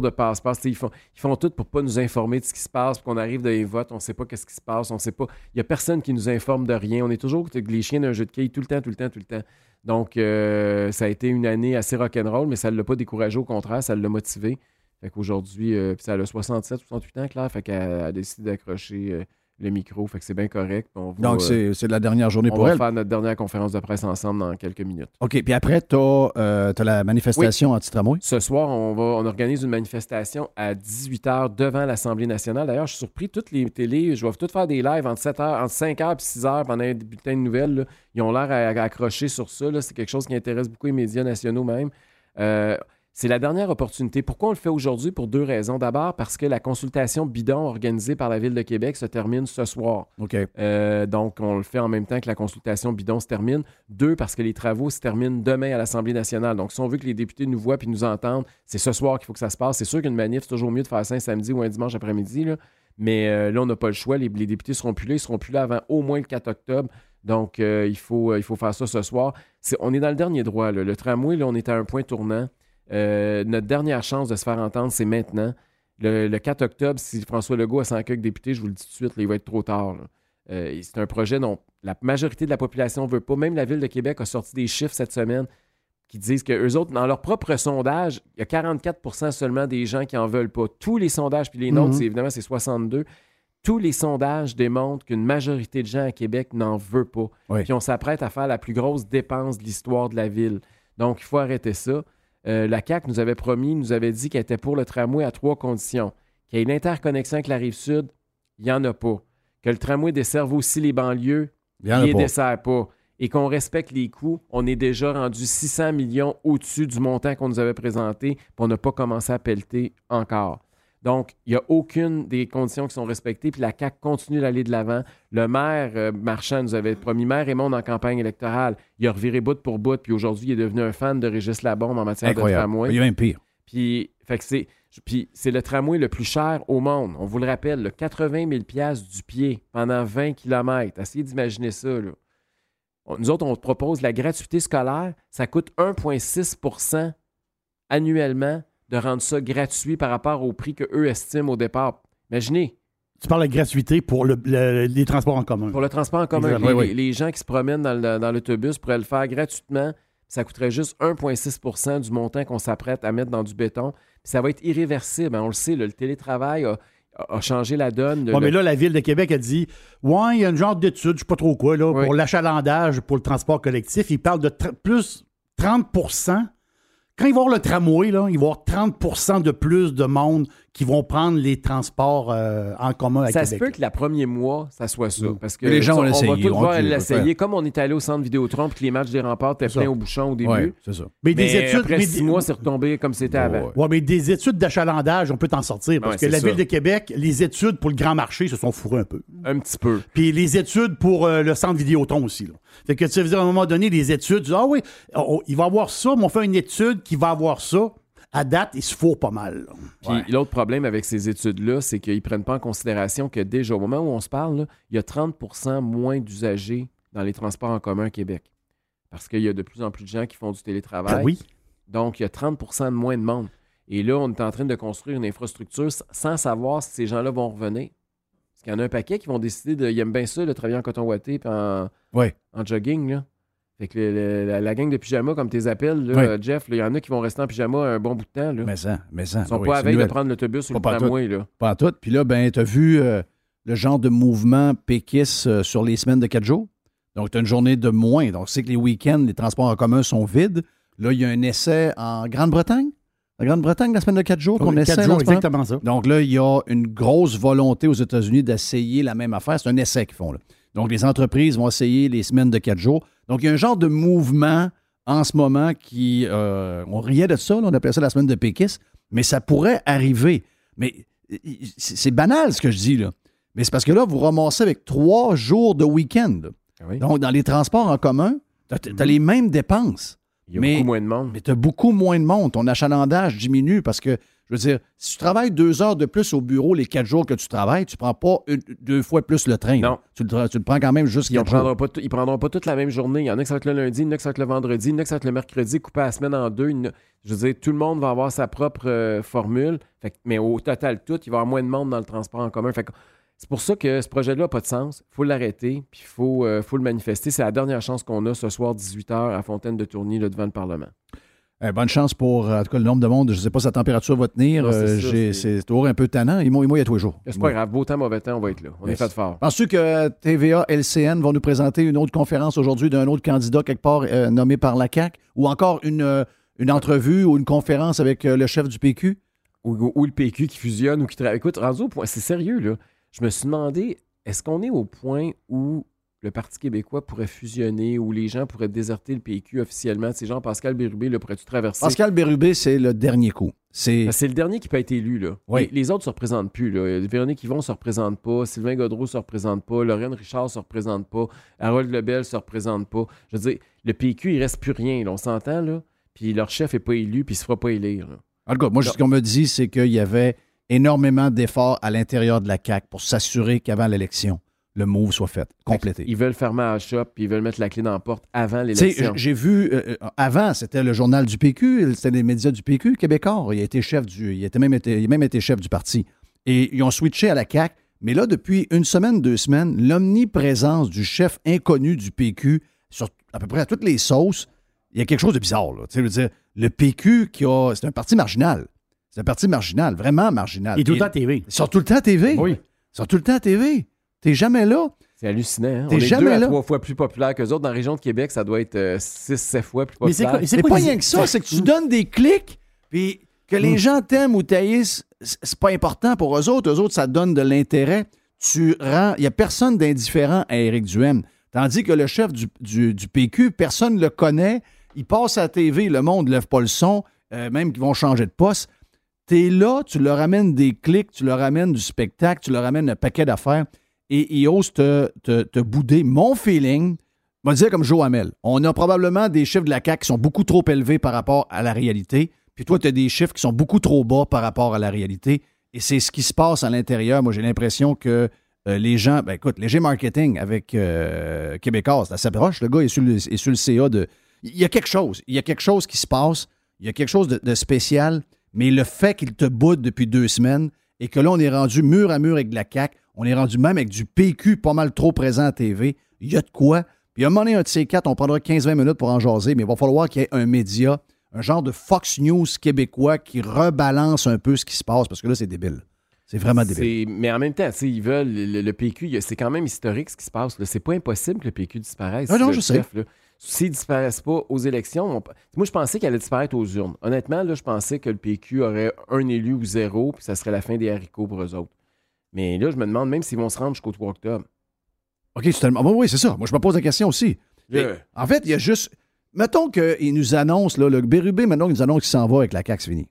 de passe-passe. Ils font, ils font tout pour pas nous informer de ce qui se passe, qu'on arrive dans les votes, on sait pas qu'est-ce qui se passe, on sait pas. Il y a personne qui nous informe de rien. On est toujours les chiens d'un jeu de quilles tout le temps, tout le temps, tout le temps. Donc, euh, ça a été une année assez rock'n'roll, mais ça ne l'a pas découragé, au contraire, ça l'a motivé. Fait qu'aujourd'hui, euh, ça a 67, 68 ans, Claire, fait qu'elle a décidé d'accrocher euh, le micro, fait que c'est bien correct. puis on va, Donc, c'est c'est la dernière journée on pour va elle? faire notre dernière conférence de presse ensemble dans quelques minutes. OK, puis après, tu as, la manifestation anti-tramway. Ce soir, on, va, on organise une manifestation à 18h devant l'Assemblée nationale. D'ailleurs, je suis surpris, toutes les télés, je vais toutes faire des lives entre, 7h, entre 5h et 6h pendant un bulletin de nouvelles. là. Ils ont l'air à, à accrocher sur ça. là. C'est quelque chose qui intéresse beaucoup les médias nationaux même. Euh, c'est la dernière opportunité. Pourquoi on le fait aujourd'hui? Pour deux raisons. D'abord, parce que la consultation bidon organisée par la Ville de Québec se termine ce soir. OK. Euh, donc, on le fait en même temps que la consultation bidon se termine. Deux, parce que les travaux se terminent demain à l'Assemblée nationale. Donc, si on veut que les députés nous voient puis nous entendent, c'est ce soir qu'il faut que ça se passe. C'est sûr qu'une manif, c'est toujours mieux de faire ça un samedi ou un dimanche après-midi. là. Mais euh, là, on n'a pas le choix. Les, les députés seront plus là. Ils seront plus là avant au moins le 4 octobre. Donc, euh, il, faut, il faut faire ça ce soir. C'est- on est dans le dernier droit. là. Le tramway, là, on est à un point tournant. Euh, notre dernière chance de se faire entendre, c'est maintenant. Le, le 4 octobre, si François Legault a 100 quelques députés, je vous le dis tout de suite, là, il va être trop tard. Euh, c'est un projet dont la majorité de la population ne veut pas. Même la Ville de Québec a sorti des chiffres cette semaine qui disent que eux autres, dans leur propre sondage, il y a 44% seulement des gens qui en veulent pas. Tous les sondages, puis les nôtres, Mhm. c'est évidemment, c'est 62. Tous les sondages démontrent qu'une majorité de gens à Québec n'en veut pas. Oui. Puis on s'apprête à faire la plus grosse dépense de l'histoire de la ville. Donc, il faut arrêter ça. Euh, la CAQ nous avait promis, nous avait dit qu'elle était pour le tramway à trois conditions. Qu'il y ait une interconnexion avec la rive sud, il n'y en a pas. Que le tramway desserve aussi les banlieues, Il les pas. dessert pas. Et qu'on respecte les coûts, on est déjà rendu 600 millions au-dessus du montant qu'on nous avait présenté, puis on n'a pas commencé à pelleter encore. Donc, il n'y a aucune des conditions qui sont respectées, puis la CAQ continue d'aller de l'avant. Le maire euh, Marchand nous avait promis, maire Raymond en campagne électorale, il a reviré bout pour bout, puis aujourd'hui, il est devenu un fan de Régis Labombe en matière de tramway. Il y a même pire. Puis, fait que c'est, puis c'est le tramway le plus cher au monde. On vous le rappelle, le 80 000 piastres du pied pendant 20 km. Essayez d'imaginer ça. Là. Nous autres, on propose la gratuité scolaire. Ça coûte 1,6% annuellement de rendre ça gratuit par rapport au prix qu'eux estiment au départ. Imaginez, Tu parles de gratuité pour le- le- les transports en commun. pour le transport en commun, les, Oui, oui. les gens qui se promènent dans, l'autobus pourraient le faire gratuitement. Ça coûterait juste 1,6% du montant qu'on s'apprête à mettre dans du béton. Puis ça va être irréversible. hein. On le sait, le télétravail a, a changé la donne. Le- mais là, la Ville de Québec a dit Ouais, il y a une genre d'étude, je sais pas trop quoi, là, Oui. pour l'achalandage pour le transport collectif. Il parle de plus 30 Quand il va le tramway, là, il va y avoir 30% de plus de monde qui vont prendre les transports euh, en commun à ça Québec. se peut que le premier mois, ça soit ça. Parce que les gens on, vont on l'essayer, va tous on voir l'essayer. Comme on est allé au centre Vidéotron puis que les matchs des remparts étaient pleins ça. au bouchon au début. Oui, c'est ça. Mais des Mais études. après mais six des- mois, c'est retombé comme c'était avant. Ouais, mais des études d'achalandage, on peut t'en sortir. Parce Ouais, que la ça. Ville de Québec, les études pour le grand marché se sont fourrées un peu. Un petit peu. Puis les études pour euh, le centre Vidéotron aussi. Là. Fait que tu veux dire, à un moment donné, les études, tu dis, ah oui, on- il va avoir ça, mais on fait une étude qui va avoir ça. À date, il se fourre pas mal. Puis l'autre problème avec ces études-là, c'est qu'ils ne prennent pas en considération que déjà, au moment où on se parle, là, il y a 30% moins d'usagers dans les transports en commun à Québec. Parce qu'il y a de plus en plus de gens qui font du télétravail. Ah oui. Donc, il y a 30% de moins de monde. Et là, on est en train de construire une infrastructure sans savoir si ces gens-là vont revenir. Parce qu'il y en a un paquet qui vont décider de. Ils aiment bien ça, de travailler en coton ouaté puis en, Ouais. en jogging. Là. Fait que le- le- la, la gang de pyjama, comme tes appelles, là, Ouais. euh, Jeff, il y en a qui vont rester en pyjama un bon bout de temps. Là. Mais ça, mais ça. Ils sont oui, pas à veille de prendre l'autobus ou le tramway. Là. Pas en tout. Puis là, ben, tu as vu euh, le genre de mouvement péquiste euh, sur les semaines de quatre jours? Donc, tu as une journée de moins. Donc, c'est que les week-ends, les transports en commun sont vides. Là, il y a un essai en Grande-Bretagne. En Grande-Bretagne, la semaine de quatre jours, qu'on Oui, essaie. jours, exactement ça. Donc là, il y a une grosse volonté aux États-Unis d'essayer la même affaire. C'est un essai qu'ils font. Là. Donc, les entreprises vont essayer les semaines de quatre jours. Donc, il y a un genre de mouvement en ce moment qui. euh, on riait de ça, là, on appelait ça la semaine de péquiste, mais ça pourrait arriver. Mais c'est banal ce que je dis, là. Mais c'est parce que là, vous ramassez avec trois jours de week-end. Ah oui. Donc, dans les transports en commun, tu as, les mêmes dépenses. Il y a mais- beaucoup moins de monde. Mais tu as beaucoup moins de monde. Ton achalandage diminue parce que Je veux dire, si tu travailles deux heures de plus au bureau les quatre jours que tu travailles, tu prends pas une- deux fois plus le train. Non. Tu, le, tu le prends quand même juste Ils ne prendront, pas prendront toute la même journée. Il y en a qui ça va être le lundi, il y en a qui ça va être le vendredi, il y en a qui ça va être le mercredi, coupé la semaine en deux. Je veux dire, tout le monde va avoir sa propre euh, formule. Fait que- mais au total, tout, il va y avoir moins de monde dans le transport en commun. Fait que c'est pour ça que ce projet-là n'a pas de sens. Il faut l'arrêter, puis il faut, euh, faut le manifester. C'est la dernière chance qu'on a ce soir, 18h, à Fontaine de Tourny, là, devant le Parlement. Eh, bonne chance pour, euh, en tout cas, le nombre de monde. Je ne sais pas si la température va tenir. Euh, c'est- toujours un peu tannant. Il mouille, il mouille à tous les jours. C'est pas grave, beau temps, mauvais temps, on va être là. On est fait fort. Penses-tu que TVA, LCN vont nous présenter une autre conférence aujourd'hui d'un autre candidat quelque part euh, nommé par la CAQ? Ou encore une, euh, une entrevue ou une conférence avec euh, le chef du PQ? Ou, ou le PQ qui fusionne ou qui travaille. Écoute, rendu au point, c'est sérieux, là. Je me suis demandé, est-ce qu'on est au point où le Parti québécois pourrait fusionner, où les gens pourraient déserter le PQ officiellement? C'est genre Pascal Bérubé, là, pourrais-tu traverser? Pascal Bérubé, c'est le dernier coup. C'est C'est le dernier qui peut être élu, là. Oui. Les, les autres ne se représentent plus, là. Véronique Yvon ne se représente pas, Sylvain Godreau ne se représente pas, Lorraine Richard ne se représente pas, Harold Lebel ne se représente pas. Je veux dire, le PQ, il reste plus rien, là, on s'entend, là? Puis leur chef n'est pas élu, puis il ne se fera pas élire, là. En tout cas, moi, ce qu'on me dit, c'est qu'il y avait énormément d'efforts à l'intérieur de la CAQ pour s'assurer qu'avant l'élection, le move soit fait, complété. Ils veulent fermer la shop, puis ils veulent mettre la clé dans la porte avant l'élection. J'ai vu, euh, euh, avant, c'était le journal du PQ, c'était les médias du PQ québécois. Il a été chef du, il a même été, il a même été chef du parti. Et ils ont switché à la CAQ. Mais là, depuis une semaine, deux semaines, l'omniprésence du chef inconnu du PQ sur à peu près à toutes les sauces, il y a quelque chose de bizarre. Là. Tu sais, je veux dire, le PQ, qui a, c'est un parti marginal. C'est un parti marginal, vraiment marginal. Il est tout le Et- temps à TV. Sont tout le temps à TV. Oui. Sont tout le temps à TV. T'es jamais là? C'est hallucinant. Hein? T'es On est jamais deux à là? trois fois plus populaire qu'eux autres. Dans la région de Québec, ça doit être 6-7 fois plus Mais c'est populaire. quoi- c'est C'est quoi pas rien que ça, c'est que tu donnes des clics, puis que les gens t'aiment ou taillissent, c'est pas important pour eux autres. Eux autres, ça donne de l'intérêt. Tu rends. Il n'y a personne d'indifférent à Éric Duhem. Tandis que le chef du, du- du PQ, personne ne le connaît. Il passe à la TV, le monde ne lève pas le son, euh, même qu'ils vont changer de poste. Tu es là, tu leur amènes des clics, tu leur amènes du spectacle, tu leur amènes un paquet d'affaires et ils osent te, te- te bouder. Mon feeling, je vais dire comme Joe Hamel, on a probablement des chiffres de la CAQ qui sont beaucoup trop élevés par rapport à la réalité. Puis toi, tu as des chiffres qui sont beaucoup trop bas par rapport à la réalité. Et c'est ce qui se passe à l'intérieur. Moi, j'ai l'impression que euh, les gens, ben écoute, léger marketing avec euh, Québécois, ça s'approche. Le gars est sur le, est sur le CA de. Il y a quelque chose. Il y a quelque chose qui se passe. Il y a quelque chose de, de spécial. Mais le fait qu'il te boude depuis deux semaines et que là, on est rendu mur à mur avec de la CAQ, on est rendu même avec du PQ pas mal trop présent à TV, il y a de quoi. Puis à un moment donné, un de ces quatre, on prendra 15-20 minutes pour en jaser, mais il va falloir qu'il y ait un média, un genre de Fox News québécois qui rebalance un peu ce qui se passe, parce que là, c'est débile. C'est vraiment débile. Mais en même temps, tu sais, ils veulent le, le PQ, c'est quand même historique ce qui se passe. C'est pas impossible que le PQ disparaisse. Ah non, le je sais. chef. S'ils disparaissent pas aux élections, on- moi je pensais qu'elle allait disparaître aux urnes. Honnêtement, là, je pensais que le PQ aurait un élu ou zéro, puis ça serait la fin des haricots pour eux autres. Mais là, je me demande même s'ils vont se rendre jusqu'au 3 octobre. OK, c'est tellement. Ah, oui, c'est ça. Moi, je me pose la question aussi. Mais, en fait, il y a juste. Mettons qu'il nous annonce, là, le Bérubé, maintenant, il nous annonce qu'il s'en va avec la CAQ, c'est fini.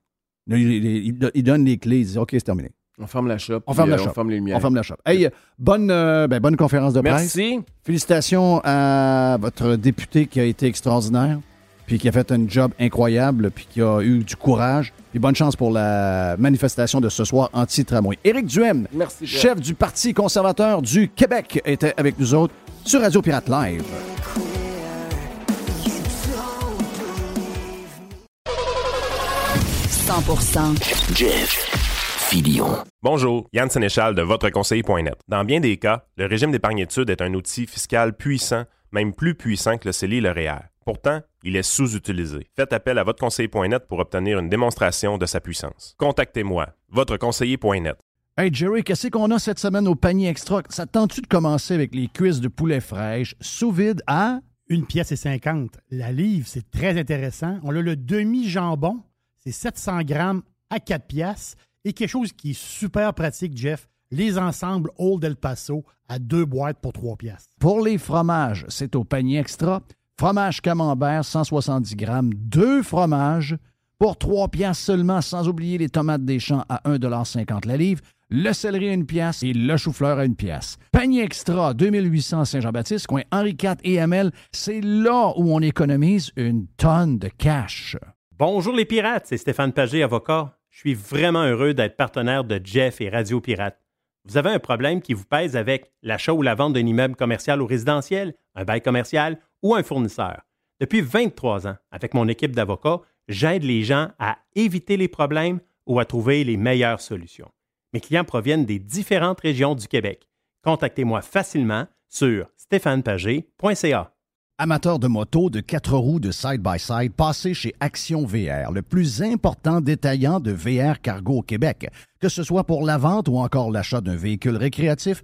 Il, il- donne les clés, il dit OK, c'est terminé. on ferme la shop. On ferme la euh, shop. On ferme les lumières. On ferme la shop. Hey, bonne, euh, ben, bonne conférence de presse. Merci. Félicitations à votre député qui a été extraordinaire, puis qui a fait un job incroyable, puis qui a eu du courage. Puis bonne chance pour la manifestation de ce soir anti-tramway. Éric Duhem, Merci. Jeff. chef du Parti conservateur du Québec, était avec nous autres sur Radio Pirate Live. Bonjour, Yann Sénéchal de votre conseiller.net. Dans bien des cas, le régime d'épargne-études est un outil fiscal puissant, même plus puissant que le CELI et le REER. Pourtant, il est sous-utilisé. Faites appel à votre conseiller.net pour obtenir une démonstration de sa puissance. Contactez-moi, votre conseiller.net. Hey Jerry, qu'est-ce qu'on a cette semaine au panier extra? Ça te tente-tu de commencer avec les cuisses de poulet fraîche sous vide à... Une pièce et 50. La livre, c'est très intéressant. On a le demi-jambon, c'est 700 grammes à 4 piastres. Et quelque chose qui est super pratique, Jeff, les ensembles Old El Paso à deux boîtes pour 3 piastres. Pour les fromages, c'est au panier extra. Fromage camembert, 170 grammes, deux fromages pour 3 piastres seulement, sans oublier les tomates des champs à 1,50 la livre, le céleri à une pièce et le chou-fleur à une pièce. Panier extra, 2800 Saint-Jean-Baptiste, coin Henri IV et c'est là où on économise une tonne de cash. Bonjour les pirates, c'est Stéphane Pagé, avocat. Je suis vraiment heureux d'être partenaire de Jeff et Radio Pirate. Vous avez un problème qui vous pèse avec l'achat ou la vente d'un immeuble commercial ou résidentiel, un bail commercial ou un fournisseur. Depuis 23 ans, avec mon équipe d'avocats, j'aide les gens à éviter les problèmes ou à trouver les meilleures solutions. Mes clients proviennent des différentes régions du Québec. Contactez-moi facilement sur stéphanepagé.ca. Amateurs de moto, de quatre roues, de side-by-side, passez chez Action VR, le plus important détaillant de VR cargo au Québec. Que ce soit pour la vente ou encore l'achat d'un véhicule récréatif,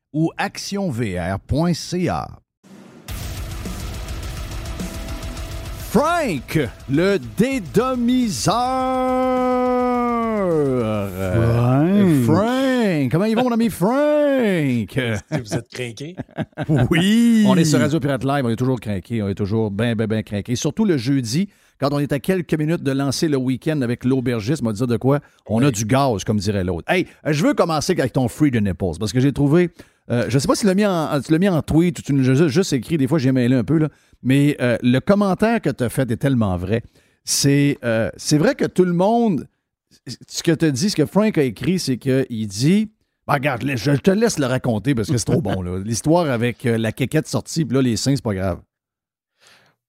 ou actionvr.ca. Frank, le dédomiseur. Frank, comment il va mon ami Frank? Vous êtes craqué? Oui. On est sur Radio Pirate Live, on est toujours craqué, on est toujours bien, bien, bien craqué. Surtout le jeudi, quand on est à quelques minutes de lancer le week-end avec l'aubergiste, on va dire de quoi? On a du gaz, comme dirait l'autre. Hey, je veux commencer avec ton Free the Nipples, parce que j'ai trouvé... euh, je ne sais pas si tu l'as mis, mis en tweet ou tu l'as juste, écrit, des fois j'ai mêlé un peu, là, mais euh, le commentaire que tu as fait est tellement vrai. C'est euh, c'est vrai que tout le monde, ce que tu as dit, ce que Frank a écrit, c'est qu'il dit Ben, regarde, je te laisse le raconter parce que c'est trop bon. L'histoire avec euh, la quéquette sortie, puis là, les seins, c'est pas grave.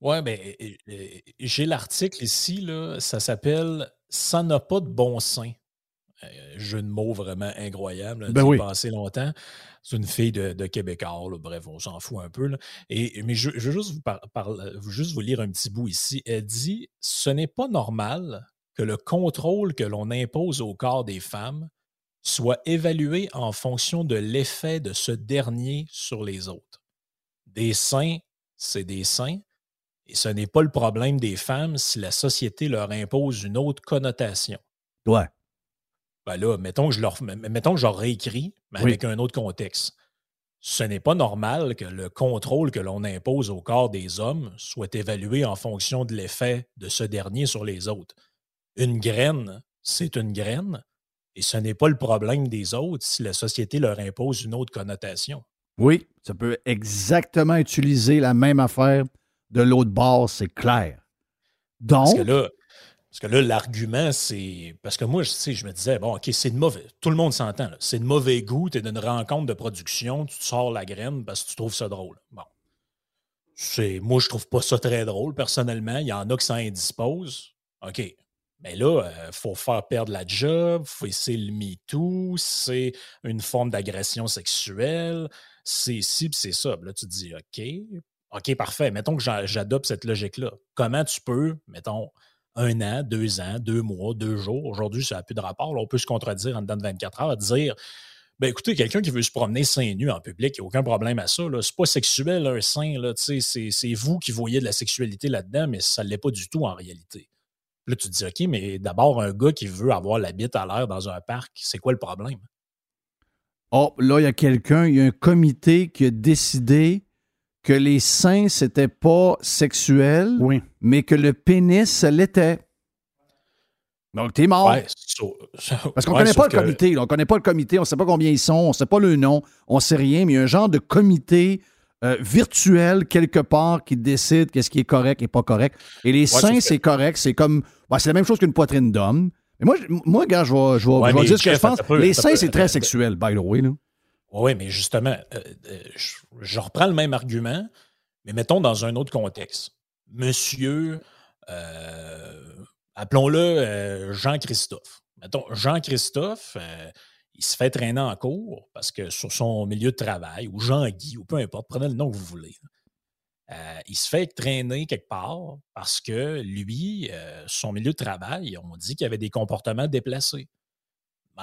Ouais, mais euh, j'ai l'article ici, là, ça s'appelle Ça n'a pas de bon sein. Euh, jeu de mots vraiment incroyable. Ben oui. longtemps. C'est une fille de, de Québécois, là. bref, on s'en fout un peu. là. Et, mais je, je veux juste vous, par- par- juste vous lire un petit bout ici. Elle dit Ce n'est pas normal que le contrôle que l'on impose au corps des femmes soit évalué en fonction de l'effet de ce dernier sur les autres. Des seins, c'est des seins, et ce n'est pas le problème des femmes si la société leur impose une autre connotation. Ouais. Ben là, mettons que je leur, mettons que je leur réécris, mais Oui. avec un autre contexte. Ce n'est pas normal que le contrôle que l'on impose au corps des hommes soit évalué en fonction de l'effet de ce dernier sur les autres. Une graine, c'est une graine, et ce n'est pas le problème des autres si la société leur impose une autre connotation. Oui, ça peut exactement utiliser la même affaire de l'autre bord, c'est clair. Donc, Parce que là, parce que là, l'argument, c'est. Parce que moi, je, je me disais, bon, OK, c'est de mauvais. Tout le monde s'entend. C'est de mauvais goût. Tu es d'une rencontre de production, tu te sors la graine parce que tu trouves ça drôle. Bon. Moi, je trouve pas ça très drôle, personnellement. Il y en a qui s'en indisposent. OK. Mais là, il faut faire perdre la job, c'est le MeToo, c'est une forme d'agression sexuelle, c'est ci, c'est ça. Là, tu te dis, OK, OK, parfait. Mettons que j'a- j'adopte cette logique-là. Comment tu peux, mettons, un an, deux ans, deux mois, deux jours, aujourd'hui, ça n'a plus de rapport. On peut se contredire en dedans de 24 heures, dire ben écoutez, quelqu'un qui veut se promener seins nus en public, il n'y a aucun problème à ça. C'est pas sexuel, un sein. C'est vous qui voyez de la sexualité là-dedans, mais ça ne l'est pas du tout en réalité. Là, tu te dis, OK, mais d'abord, un gars qui veut avoir la bite à l'air dans un parc, c'est quoi le problème? oh, là, il y a quelqu'un, il y a un comité qui a décidé que les seins, c'était pas sexuel, mais que le pénis, ça l'était. Donc, t'es mort. Ouais, so- Parce qu'on ouais, connaît pas le que- comité. là. On connaît pas le comité. On sait pas combien ils sont. On sait pas le nom. On sait rien. Mais il y a un genre de comité euh, virtuel quelque part qui décide qu'est-ce qui est correct et pas correct. Et les sauf seins, que- c'est correct. C'est comme. bah, c'est la même chose qu'une poitrine d'homme. Mais moi, je- moi, gars, je vais, je vais, Ouais, je vais mais dire ce que je pense. peu, Les seins, c'est très sexuel, by the way. Là. Oui, mais justement, euh, euh, je, reprends le même argument, mais mettons dans un autre contexte. Monsieur, euh, appelons-le Jean-Christophe. Mettons, Jean-Christophe, il se fait traîner en cours parce que sur son milieu de travail, ou Jean-Guy, ou peu importe, prenez le nom que vous voulez. Il se fait traîner quelque part parce que lui, son milieu de travail, on dit qu'il avait des comportements déplacés.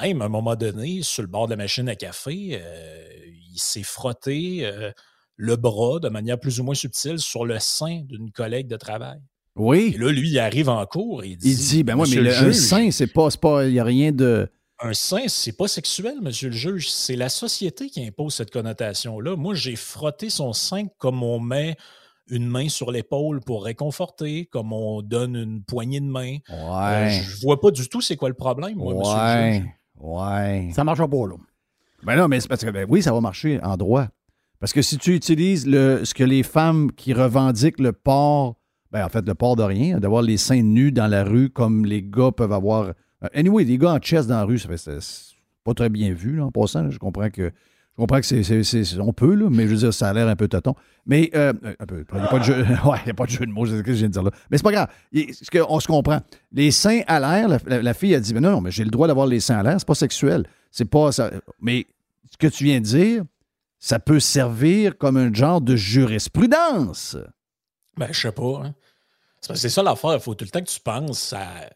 Même à un moment donné, sur le bord de la machine à café, euh, il s'est frotté euh, le bras de manière plus ou moins subtile sur le sein d'une collègue de travail. Oui. Et là, lui, il arrive en cours et il dit Il dit, ben ouais, mais le, un sein, c'est pas. pas- Il n'y a rien de. Un sein, c'est pas sexuel, monsieur le juge. C'est la société qui impose cette connotation-là. Moi, j'ai frotté son sein comme on met une main sur l'épaule pour réconforter, comme on donne une poignée de main. Euh, Ouais. je vois pas du tout c'est quoi le problème, moi, monsieur le juge. Ouais. Ça marche pas, là. Ben non, mais c'est parce que ben oui, ça va marcher en droit. Parce que si tu utilises le, ce que les femmes qui revendiquent le port, ben en fait, le port de rien, d'avoir les seins nus dans la rue comme les gars peuvent avoir. euh, Anyway, les gars en chest dans la rue, ça fait c'est pas très bien vu, là, en passant. là. Je comprends que. Je comprends que c'est, on peut, là, mais je veux dire, ça a l'air un peu tâton. Mais, euh, un peu, il n'y a pas de jeu, a pas de jeu de mots, c'est ce que je viens de dire là. Mais c'est pas grave. Ce on se comprend. Les seins à l'air, la, fille a dit, mais non, mais j'ai le droit d'avoir les seins à l'air, c'est pas sexuel. C'est pas ça. Mais ce que tu viens de dire, ça peut servir comme un genre de jurisprudence. Ben, je sais pas. hein. C'est ça l'affaire. Il faut tout le temps que tu penses à.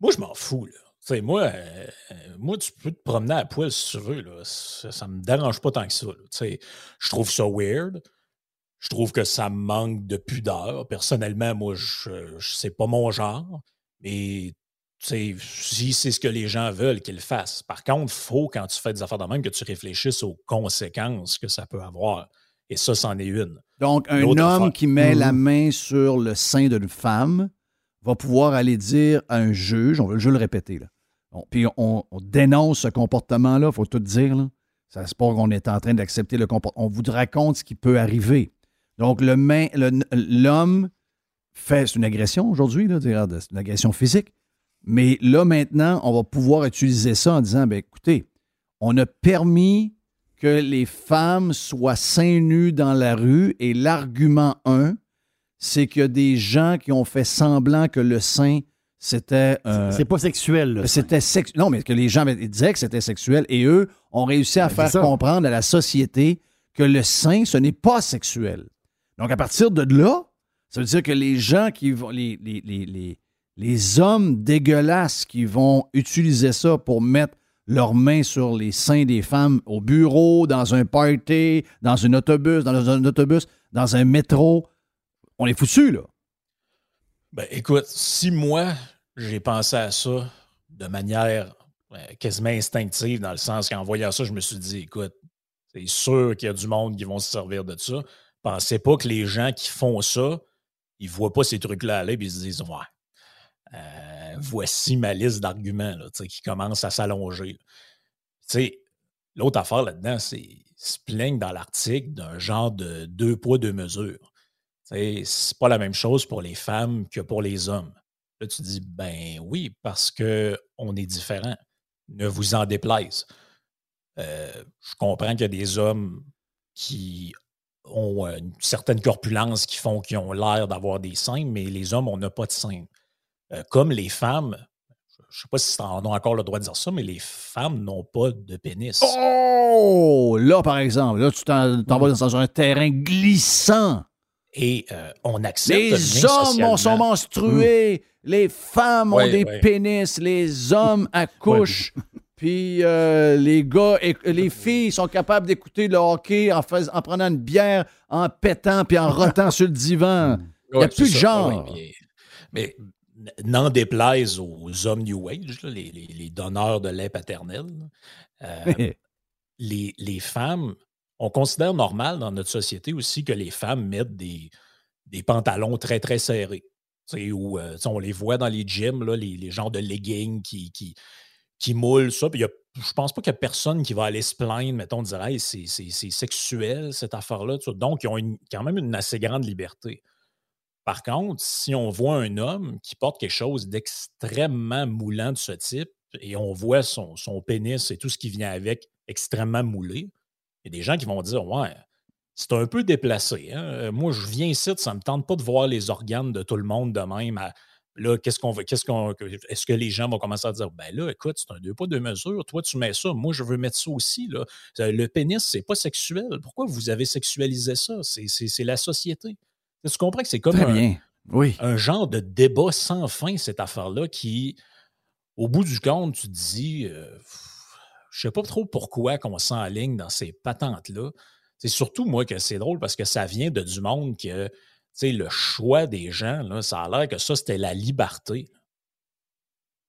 Moi, je m'en fous, là. Sais, moi, euh, moi, tu peux te promener à poil si tu veux. Là. Ça, ça me dérange pas tant que ça. je trouve ça weird. Je trouve que ça manque de pudeur. Personnellement, moi, je, je c'est pas mon genre. Mais tu sais, si c'est ce que les gens veulent qu'ils le fassent. Par contre, il faut, quand tu fais des affaires de même, que tu réfléchisses aux conséquences que ça peut avoir. Et ça, c'en est une. Donc, un homme affaire. qui met Mhm. la main sur le sein d'une femme va pouvoir aller dire à un juge, on, je vais le répéter, là. Puis on, on dénonce ce comportement-là, il faut tout dire. Là. Ça c'est pas qu'on est en train d'accepter le comportement. On vous raconte ce qui peut arriver. Donc, l'homme fait, c'est une agression aujourd'hui, c'est une agression physique. Mais là, maintenant, on va pouvoir utiliser ça en disant, ben, écoutez, on a permis que les femmes soient seins nus dans la rue et l'argument 1, c'est qu'il y a des gens qui ont fait semblant que le sein, c'était... euh, C'est pas sexuel, c'était sex- Non, mais que les gens disaient que c'était sexuel et eux ont réussi à Ben, faire comprendre à la société que le sein, ce n'est pas sexuel. Donc, à partir de là, ça veut dire que les gens qui vont, les, les, les, les, les hommes dégueulasses qui vont utiliser ça pour mettre leurs mains sur les seins des femmes au bureau, dans un party, dans un autobus, dans un autobus, dans un métro, on est foutus, là. Ben, écoute, si moi, j'ai pensé à ça de manière euh, quasiment instinctive, dans le sens qu'en voyant ça, je me suis dit, écoute, c'est sûr qu'il y a du monde qui vont se servir de ça. Pensez pas que les gens qui font ça, ils voient pas ces trucs-là aller et ils se disent, ouais, euh, voici ma liste d'arguments qui commence à s'allonger. l'autre affaire là-dedans, c'est se plaignent dans l'article d'un genre de deux poids, deux mesures. C'est pas la même chose pour les femmes que pour les hommes. Là, tu dis, ben oui, parce que on est différents. Ne vous en déplaise. Euh, je comprends qu'il y a des hommes qui ont euh, une certaine corpulence qui font qu'ils ont l'air d'avoir des seins, mais les hommes, on n'a pas de seins. Euh, comme les femmes, je ne sais pas si on a encore le droit de dire ça, mais les femmes n'ont pas de pénis. Oh! Là, par exemple, là, tu t'en vas dans un terrain glissant. Et euh, on accepte Les le hommes sont menstrués, les femmes ont Ouais, des ouais. pénis, les hommes accouchent, puis euh, les gars, et, les filles sont capables d'écouter le hockey en, fais- en prenant une bière, en pétant puis en rotant sur le divan. Il n'y a plus de genre. Mais n'en déplaise aux hommes New Age, là, les, les- les donneurs de lait paternel. euh, les, les femmes, on considère normal dans notre société aussi que les femmes mettent des, pantalons très, très serrés. Euh, on les voit dans les gyms, les, les genres de leggings qui, qui, qui moulent ça. Puis je pense pas qu'il y a personne qui va aller se plaindre, mettons, dire Hey, c'est sexuel, cette affaire-là. Donc, ils ont quand même une assez grande liberté. Par contre, si on voit un homme qui porte quelque chose d'extrêmement moulant de ce type et on voit son, son pénis et tout ce qui vient avec extrêmement moulé, il y a des gens qui vont dire Ouais, c'est un peu déplacé. hein. Euh, Moi, je viens ici, ça ne me tente pas de voir les organes de tout le monde de même. à- Là, qu'est-ce qu'on veut, qu'est-ce qu'on, est-ce que les gens vont commencer à dire, ben là, écoute, c'est un deux pas deux mesures. Toi, tu mets ça. Moi, je veux mettre ça aussi. Là. Euh, Le pénis, c'est pas sexuel. Pourquoi vous avez sexualisé ça? C'est, c'est- c'est la société. Tu comprends que c'est comme un. Oui. un genre de débat sans fin, cette affaire-là, qui, au bout du compte, tu te dis, euh, je sais pas trop pourquoi qu'on s'enligne dans ces patentes-là. C'est surtout moi que c'est drôle parce que ça vient de du monde que, le choix des gens, là, ça a l'air que ça, c'était la liberté.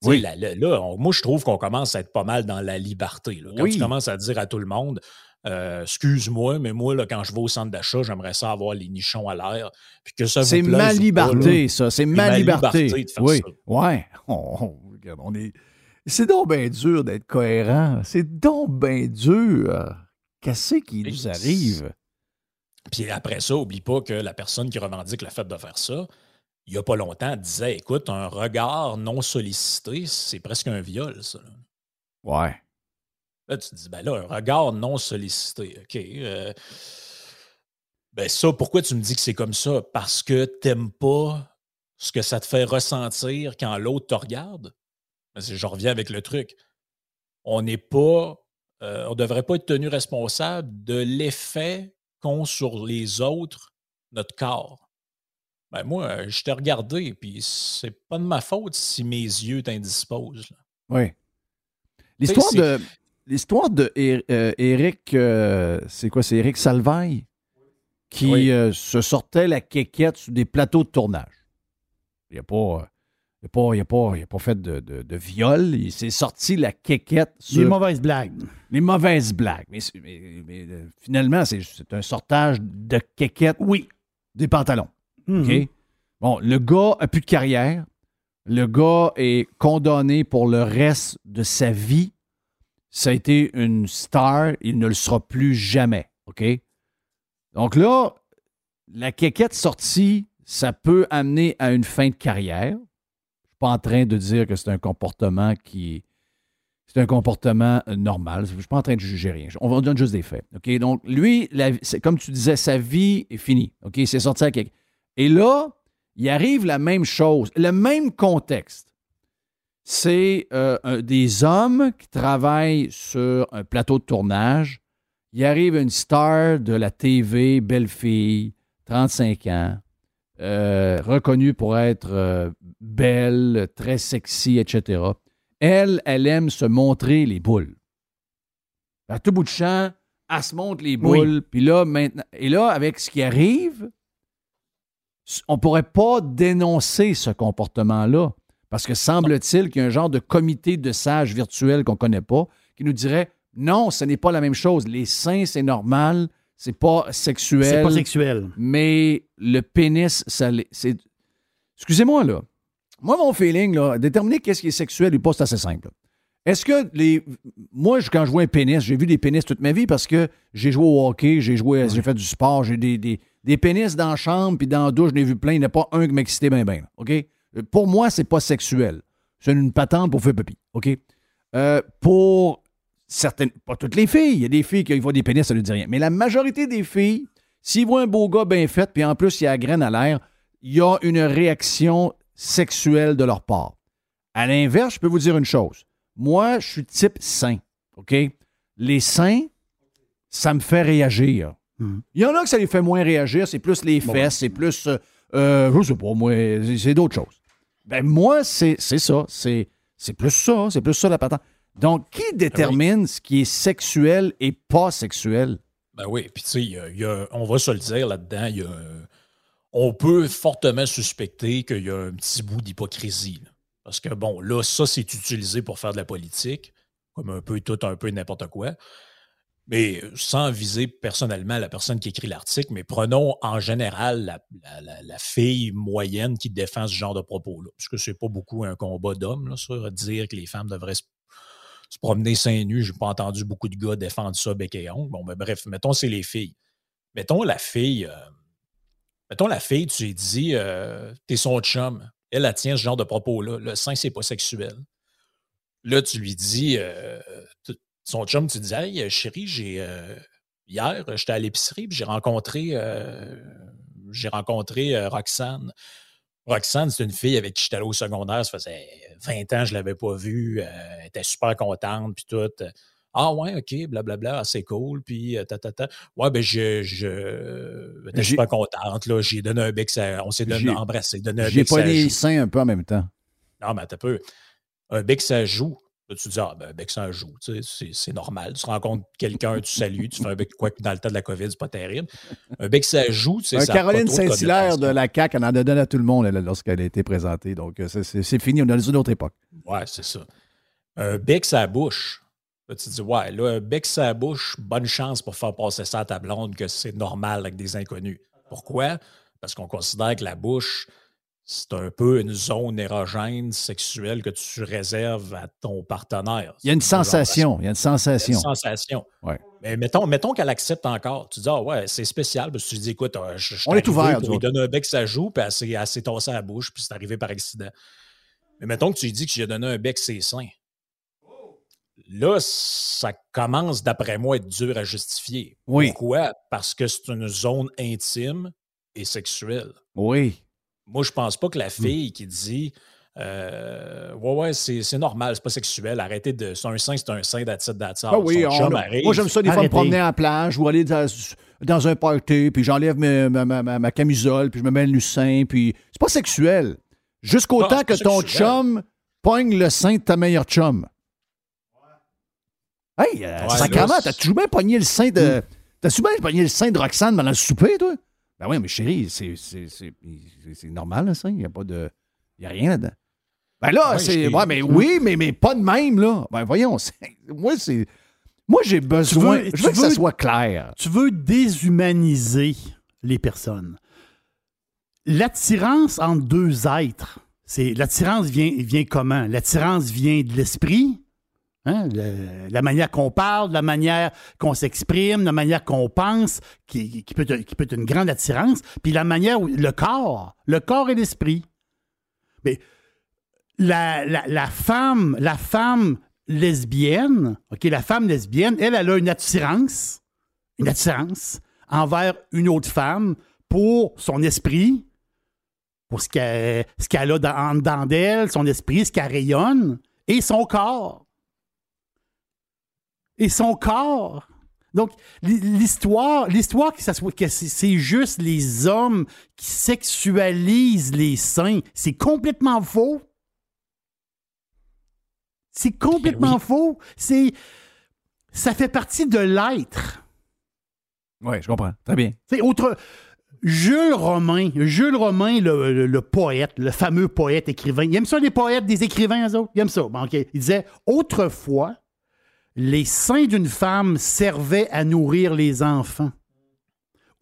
Sais, là, là, là, on- moi, je trouve qu'on commence à être pas mal dans la liberté. là. Quand Oui. tu commences à dire à tout le monde, euh, excuse-moi, mais moi, là, quand je vais au centre d'achat, j'aimerais ça avoir les nichons à l'air. Puis que ça C'est ma pas, liberté, ça. C'est ma, liberté. de faire oui. ça. Ouais. On, on- regarde, on est. C'est donc bien dur d'être cohérent. C'est donc bien dur. Qu'est-ce qui nous arrive? Puis après ça, oublie pas que la personne qui revendique le fait de faire ça, il n'y a pas longtemps, disait écoute, un regard non sollicité, c'est presque un viol, ça. Ouais. Là, tu te dis, ben là, un regard non sollicité, OK. euh, ben ça, pourquoi tu me dis que c'est comme ça? Parce que t'aimes pas ce que ça te fait ressentir quand l'autre te regarde? Je reviens avec le truc. On n'est pas, euh, on devrait pas être tenu responsable de l'effet qu'ont sur les autres notre corps. Ben moi, je t'ai regardé, puis c'est pas de ma faute si mes yeux t'indisposent. Oui. L'histoire de. L'histoire de É- euh, euh, c'est quoi? C'est Éric Salvaille qui Oui. euh, se sortait la quéquette sur des plateaux de tournage. Il il a pas, il a pas, a pas fait de, de- de viol. Il s'est sorti la quéquette sur Les mauvaises blagues. les mauvaises blagues. Mais, c'est- mais- mais, euh, finalement, c'est c'est un sortage de quéquette. Oui. Des pantalons. Mhm. OK? Bon, le gars a plus de carrière. Le gars est condamné pour le reste de sa vie. Ça a été une star. Il ne le sera plus jamais. OK? Donc là, la quéquette sortie, ça peut amener à une fin de carrière. Pas en train de dire que c'est un comportement qui. C'est un comportement euh, normal. Je ne suis pas en train de juger rien. On on donne juste des faits. Donc, lui, c'est- comme tu disais, sa vie est finie. S'est sorti à. Et là, il arrive la même chose, le même contexte. C'est euh, des hommes qui travaillent sur un plateau de tournage. Il arrive une star de la TV, belle fille, 35 ans, euh, reconnue pour être euh, belle, très sexy, etc. Elle, elle aime se montrer les boules. À tout bout de champ, elle se montre les Oui. boules. Puis là, maintenant, et là, avec ce qui arrive, on ne pourrait pas dénoncer ce comportement-là. Parce que semble-t-il qu'il y a un genre de comité de sages virtuel qu'on ne connaît pas qui nous dirait non, ce n'est pas la même chose. Les seins, c'est normal, c'est pas sexuel. C'est pas sexuel. Mais le pénis, ça c'est- Excusez-moi, là. Moi, mon feeling, là, déterminer qu'est-ce qui est sexuel ou pas, c'est assez simple. Est-ce que les. Moi, je- quand je vois un pénis, j'ai vu des pénis toute ma vie parce que j'ai joué au hockey, j'ai joué, j'ai fait du sport, j'ai des, des, des pénis dans la chambre, puis dans la douche, j'en ai vu plein. Il n'y en a pas un qui m'excitait bien, bien. OK? Pour moi, c'est pas sexuel. C'est une patente pour faire pipi. OK? Euh, pour certaines. Pas toutes les filles. Il y a des filles qui voient des pénis, ça ne dit rien. Mais la majorité des filles, s'ils voient un beau gars bien fait, puis en plus, il y a la graine à l'air, il y a une réaction sexuelle de leur part. À l'inverse, je peux vous dire une chose. Moi, je suis type sain. OK? Les seins, ça me fait réagir. Il y en a que ça les fait moins réagir, c'est plus les fesses, c'est plus. euh, euh, je sais pas, moi, c'est- d'autres choses. Ben, moi, c'est c'est ça. C'est c'est plus ça. C'est plus ça la patente. Donc, qui détermine ce qui est sexuel et pas sexuel? Ben oui, puis tu sais, il y a- il y a- on va se le dire là-dedans, il y a on peut fortement suspecter qu'il y a un petit bout d'hypocrisie. Parce que bon, là, ça, c'est utilisé pour faire de la politique, comme un peu tout, un peu n'importe quoi. Mais sans viser personnellement la personne qui écrit l'article, mais prenons en général la, la- la- la fille moyenne qui défend ce genre de propos-là. Parce que c'est pas beaucoup un combat d'hommes, là, ça, dire que les femmes devraient se se promener seins nus. J'ai pas entendu beaucoup de gars défendre ça bec et. Bon, ben bref, mettons, c'est les filles. Mettons la fille. euh, mettons la fille, tu lui dis, euh, t'es son chum. Elle, elle tient ce genre de propos-là. Le sein, c'est pas sexuel. Là, tu lui dis, euh, son chum, tu dis, hey, chérie, j'ai. euh, hier, j'étais à l'épicerie, j'ai rencontré. j'ai rencontré Roxane. Roxane, c'est une fille avec qui j'étais allé au secondaire. Ça faisait 20 ans que je ne l'avais pas vue. euh, elle était super contente, puis tout. Ah ouais, OK, blablabla, c'est cool. Puis, euh, ta, ta, ta. Ouais, ben, je, je J'ai- super contente. Là. J'ai donné un bec, ça- on s'est donné J'ai- embrassé, donné un J'ai bec, pas ça les seins un peu en même temps. Non, mais un peu. Un bec, ça joue. Là, tu dis, ah, ben, bec ça joue, tu sais, c'est- normal. Tu rencontres quelqu'un, tu salues, tu fais un bec, quoi que dans le temps de la COVID, c'est pas terrible. Un bec ça joue, tu sais, ça Caroline Saint-Hilaire de la CAQ, elle en a donné à tout le monde elle, lorsqu'elle a été présentée. Donc, euh, c'est fini. On est dans une autre époque. Ouais, c'est ça. Un bec sa bouche. Là, tu te dis, ouais, là, un bec sa bouche, bonne chance pour faire passer ça à ta blonde que c'est normal avec des inconnus. Pourquoi? Parce qu'on considère que la bouche, c'est un peu une zone érogène sexuelle que tu réserves à ton partenaire. Il y a une sensation. Il y a une Il y a sensation. une sensation. Ouais. Mais mettons, mettons qu'elle accepte encore. Tu dis, ah ouais, c'est spécial. Parce que tu dis, écoute, euh, je, je On est ouvert, nous lui donner un bec, ça joue, puis elle s'est, tassée à la bouche, puis c'est arrivé par accident. Mais mettons que tu lui dis que j'ai donné un bec, c'est sain. Là, ça commence, d'après moi, à être dur à justifier. Oui. Pourquoi? Parce que c'est une zone intime et sexuelle. Oui. Moi, je pense pas que la fille qui dit euh, Ouais, ouais, c'est, c'est normal, c'est pas sexuel, arrêtez de. C'est un sein, c'est un sein d'attitude d'attitude. Ah oui, on- moi j'aime ça des fois me promener en plage ou aller dans, dans un party, puis j'enlève ma, ma- ma- ma- ma camisole, puis je me mets le sein, puis c'est pas sexuel. Jusqu'au temps que ton sexuel. chum pogne le sein de ta meilleure chum. Hey, euh, Ouais, sacrément, là, t'as-tu bien pogné le sein de. T'as-tu bien pogné le sein de Roxane pendant le souper, toi? Ben oui, mais chérie, c'est, c'est, c'est, c'est- normal, sein. Il n'y a pas de. Il n'y a rien là-dedans. Ben là, Ouais, c'est. Ouais, mais oui, mais, mais pas de même, là. Ben voyons, c'est- moi, c'est. Moi, j'ai besoin. veux- je veux que ça soit clair. Tu veux déshumaniser les personnes. L'attirance entre deux êtres, c'est l'attirance vient, vient comment? L'attirance vient de l'esprit, hein, la manière qu'on parle, la manière qu'on s'exprime, la manière qu'on pense, qui, peut être, une grande attirance, puis la manière où le corps, le corps et l'esprit. Mais la, femme, la femme lesbienne, OK, la femme lesbienne, elle, elle a une attirance, une attirance envers une autre femme pour son esprit, pour ce qu'elle a dans, en dedans d'elle, son esprit, ce qu'elle rayonne, et son corps. Et son corps. Donc, l'hi- l'histoire, l'histoire que, ça soit, que c'est- juste les hommes qui sexualisent les seins, c'est complètement faux. C'est complètement faux. C'est, ça fait partie de l'être. Oui, je comprends. Très bien. C'est autre. Jules Romain, Jules Romain, le, le- le poète, le fameux poète écrivain, il aime ça les poètes, des écrivains, eux autres? Il aime ça. Bon. Il disait Autrefois, les seins d'une femme servaient à nourrir les enfants.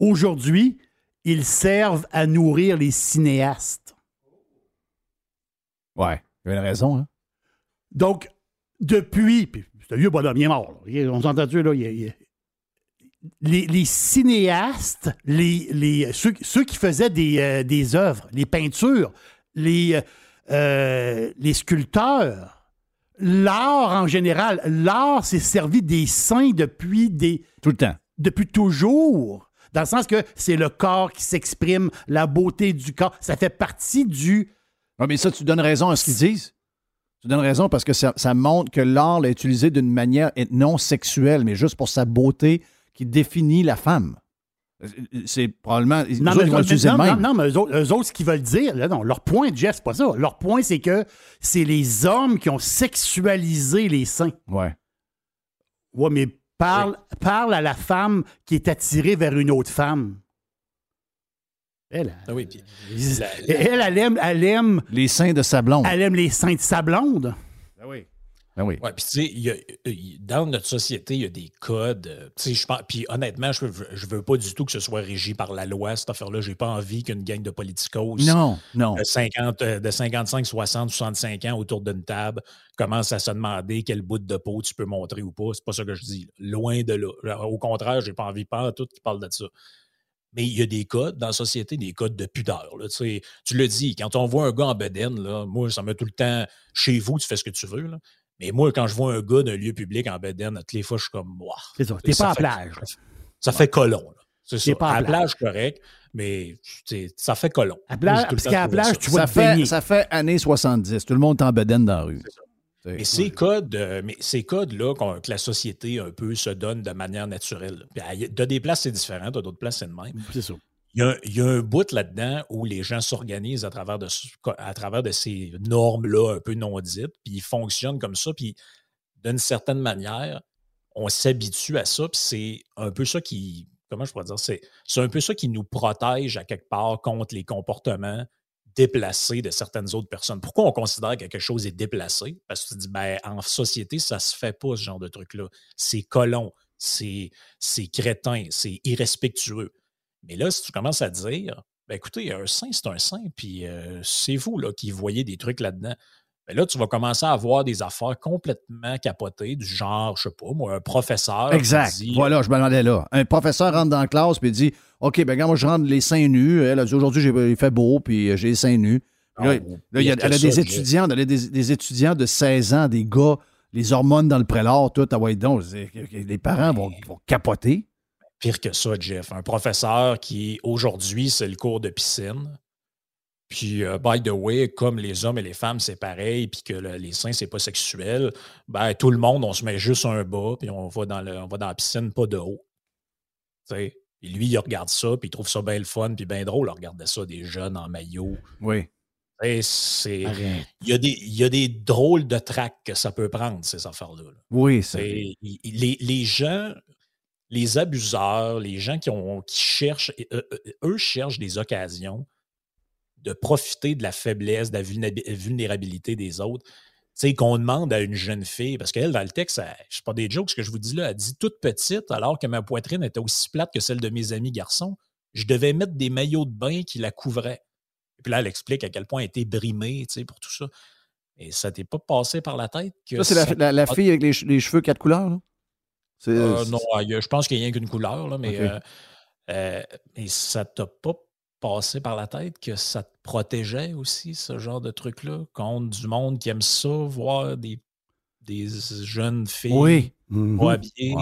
Aujourd'hui, ils servent à nourrir les cinéastes. Ouais, il avait raison, hein? Donc, depuis. puis C'est un vieux bonhomme, il est mort. là. On s'entend-tu, là? il- il- les, les cinéastes, les, les, ceux, ceux qui faisaient des, euh, des œuvres, les peintures, les, euh, les sculpteurs, l'art en général, l'art s'est servi des saints depuis des. Tout le temps. Depuis toujours. Dans le sens que c'est le corps qui s'exprime, la beauté du corps. Ça fait partie du. Oui, mais ça, tu donnes raison à ce qu'ils disent. Tu donnes raison parce que ça, ça montre que l'art l'a utilisé d'une manière non sexuelle, mais juste pour sa beauté qui définit la femme. C'est probablement. Non, autres, mais, ils vont utiliser non, même. non, non, mais eux autres, eux autres, ce qu'ils veulent dire, là, non, leur point, Jeff, c'est pas ça. Leur point, c'est que c'est les hommes qui ont sexualisé les seins. Ouais. Ouais, mais parle, parle à la femme qui est attirée vers une autre femme. Elle, Ah oui, puis elle, elle, elle aime, elle aime. Les seins de sa blonde. Elle aime les seins de sa blonde. Ah oui. Ouais, puis tu sais, il- dans notre société, il y a des codes. euh, puis honnêtement, je veux, je veux pas du tout que ce soit régi par la loi, cette affaire-là. J'ai pas envie qu'une gang de politicos Non, non. de, 50, euh, de 55, 60, 65 ans autour d'une table commence à se demander quel bout de peau tu peux montrer ou pas. C'est pas ça que je dis. Loin de là. Au contraire, j'ai pas envie pas tout qui parle de ça. Mais il y a des codes dans la société, des codes de pudeur. là. Tu le dis, quand on voit un gars en bedaine, là, moi, ça met tout le temps chez vous, tu fais ce que tu veux. là. Mais moi, quand je vois un gars d'un lieu public en bedaine, toutes les fois, je suis comme, Ouah. C'est ça. T'es Ça pas à fait- plage. Ça fait colon. là. C'est T'es ça. pas à à la plage. correct, mais ça fait colon. À plage- parce qu'à plage, ça. tu vois Ça te fait, ça fait années 70. Tout le monde est en bedaine dans la rue. Mais ces codes, euh, mais ces codes-là qu'on- que la société un peu se donne de manière naturelle. Puis, à- de des places, c'est différent, de d'autres places, c'est le même. C'est ça. Il y, a, un bout là-dedans où les gens s'organisent à travers de, à travers de ces normes-là un peu non dites, puis ils fonctionnent comme ça, puis d'une certaine manière, on s'habitue à ça, puis c'est un peu ça qui, comment je pourrais dire, c'est, un peu ça qui nous protège à quelque part contre les comportements déplacés de certaines autres personnes. Pourquoi on considère que quelque chose est déplacé? Parce que tu dis, ben, en société, ça se fait pas, ce genre de truc-là. C'est colon, c'est crétin, c'est irrespectueux. Mais là, si tu commences à dire, ben écoutez, un saint, c'est un saint, puis euh, c'est vous là, qui voyez des trucs là-dedans. Ben là, tu vas commencer à avoir des affaires complètement capotées, du genre, je sais pas, moi, un professeur. Exact. voilà, je me demandais là. Un professeur rentre dans la classe puis dit OK, ben, quand moi, je rentre les seins nus. Elle a dit aujourd'hui, il fait beau, puis euh, j'ai les seins nus. Là, il y a, elle a des étudiants, elle a des, étudiants de 16 ans, des gars, les hormones dans le prélat, tout, ah ouais, donc, les parents vont, vont capoter. Pire que ça, Jeff. Un professeur qui, aujourd'hui, c'est le cours de piscine puis, euh, by the way, comme les hommes et les femmes, c'est pareil, puis que les seins, c'est pas sexuel, ben, tout le monde, on se met juste un bas, puis on va dans, le, on va dans la piscine, pas de haut. Et lui, il regarde ça, puis il trouve ça bien le fun, puis bien drôle, de regarder ça, des jeunes en maillot. Oui. C'est, il, y a des, il y a des drôles de tracks que ça peut prendre, ces affaires-là. Oui, c'est. Les, les gens, les abuseurs, les gens qui, ont, qui cherchent, eux, eux cherchent des occasions de profiter de la faiblesse, de la vulnérabilité des autres. Tu sais, qu'on demande à une jeune fille, parce qu'elle, dans le texte, je sais pas des jokes, ce que je vous dis là, elle dit toute petite, alors que ma poitrine était aussi plate que celle de mes amis garçons, je devais mettre des maillots de bain qui la couvraient. Et puis là, elle explique à quel point elle était brimée, tu sais, pour tout ça. Et ça t'est pas passé par la tête que. Ça, c'est la, fille avec les, cheveux quatre couleurs, là? Euh, non, je pense qu'il n'y a rien qu'une couleur, là, mais. Euh, euh, et ça t'a pas passé par la tête que ça te protégeait aussi, ce genre de truc-là, contre du monde qui aime ça, voir des, des jeunes filles oui. pas habillées.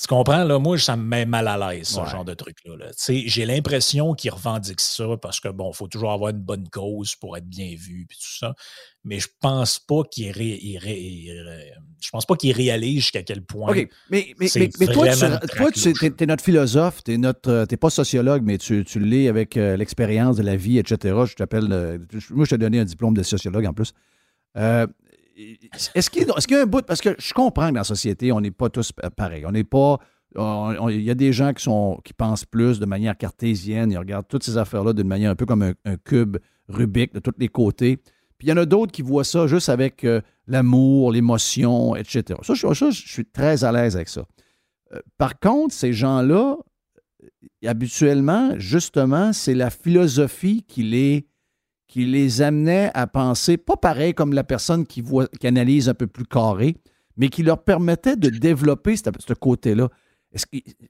Tu comprends, là, moi, ça me met mal à l'aise, ce genre de truc-là. J'ai l'impression qu'ils revendiquent ça parce que, bon, il faut toujours avoir une bonne cause pour être bien vu, puis tout ça. Mais je pense pas qu'ils je pense pas qu'ils réalisent jusqu'à quel point. OK, mais, mais, mais, toi, tu, es, notre philosophe, tu n'es euh, pas sociologue, mais tu, tu l'es avec euh, l'expérience de la vie, etc. Je t'appelle. Euh, moi, je t'ai donné un diplôme de sociologue en plus. Est-ce qu'il y, a un bout, parce que je comprends que dans la société, on n'est pas tous pareils. On n'est pas. Il y a des gens qui, pensent plus de manière cartésienne, ils regardent toutes ces affaires-là d'une manière un peu comme un, cube Rubik de tous les côtés. Puis il y en a d'autres qui voient ça juste avec euh, l'amour, l'émotion, etc. Ça je, suis très à l'aise avec ça. Euh, par contre, ces gens-là, habituellement, justement, c'est la philosophie qui les qui les amenait à penser, pas pareil comme la personne qui, voit, qui analyse un peu plus carré, mais qui leur permettait de développer ce, côté-là.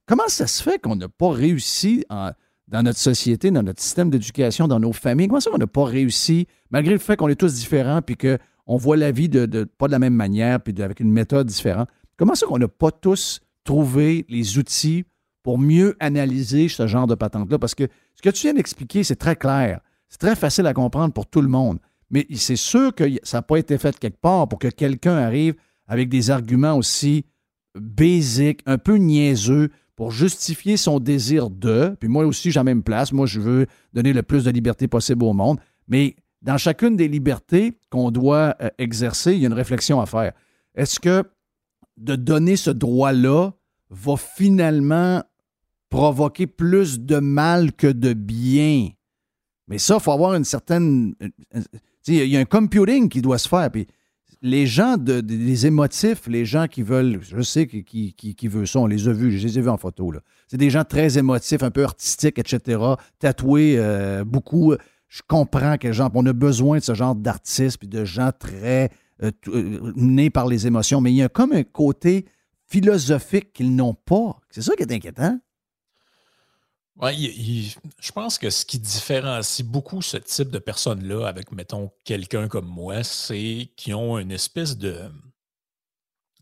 comment ça se fait qu'on n'a pas réussi dans notre société, dans notre système d'éducation, dans nos familles? Comment ça qu'on n'a pas réussi, malgré le fait qu'on est tous différents, puis qu'on voit la vie de, pas de la même manière, puis avec une méthode différente? Comment ça qu'on n'a pas tous trouvé les outils pour mieux analyser ce genre de patente-là? Parce que ce que tu viens d'expliquer, c'est très clair. C'est très facile à comprendre pour tout le monde. Mais c'est sûr que ça n'a pas été fait quelque part pour que quelqu'un arrive avec des arguments aussi basiques, un peu niaiseux, pour justifier son désir de. Puis moi aussi, j'ai la même place. Moi, je veux donner le plus de liberté possible au monde. Mais dans chacune des libertés qu'on doit euh, exercer, il y a une réflexion à faire. Est-ce que de donner ce droit-là va finalement provoquer plus de mal que de bien? Mais ça, il faut avoir une certaine. Il y a un computing qui doit se faire. Puis les gens, de, des émotifs, les gens qui veulent, je sais qui, qui, qui, veulent ça, on les a vus, je les ai vus en photo. C'est des gens très émotifs, un peu artistiques, etc., tatoués euh, beaucoup. Je comprends que gens, on a besoin de ce genre d'artistes puis de gens très euh, euh, nés par les émotions, mais il y a comme un côté philosophique qu'ils n'ont pas. C'est ça qui est inquiétant. Oui, je pense que ce qui différencie beaucoup ce type de personnes-là avec, mettons, quelqu'un comme moi, c'est qu'ils ont une espèce de.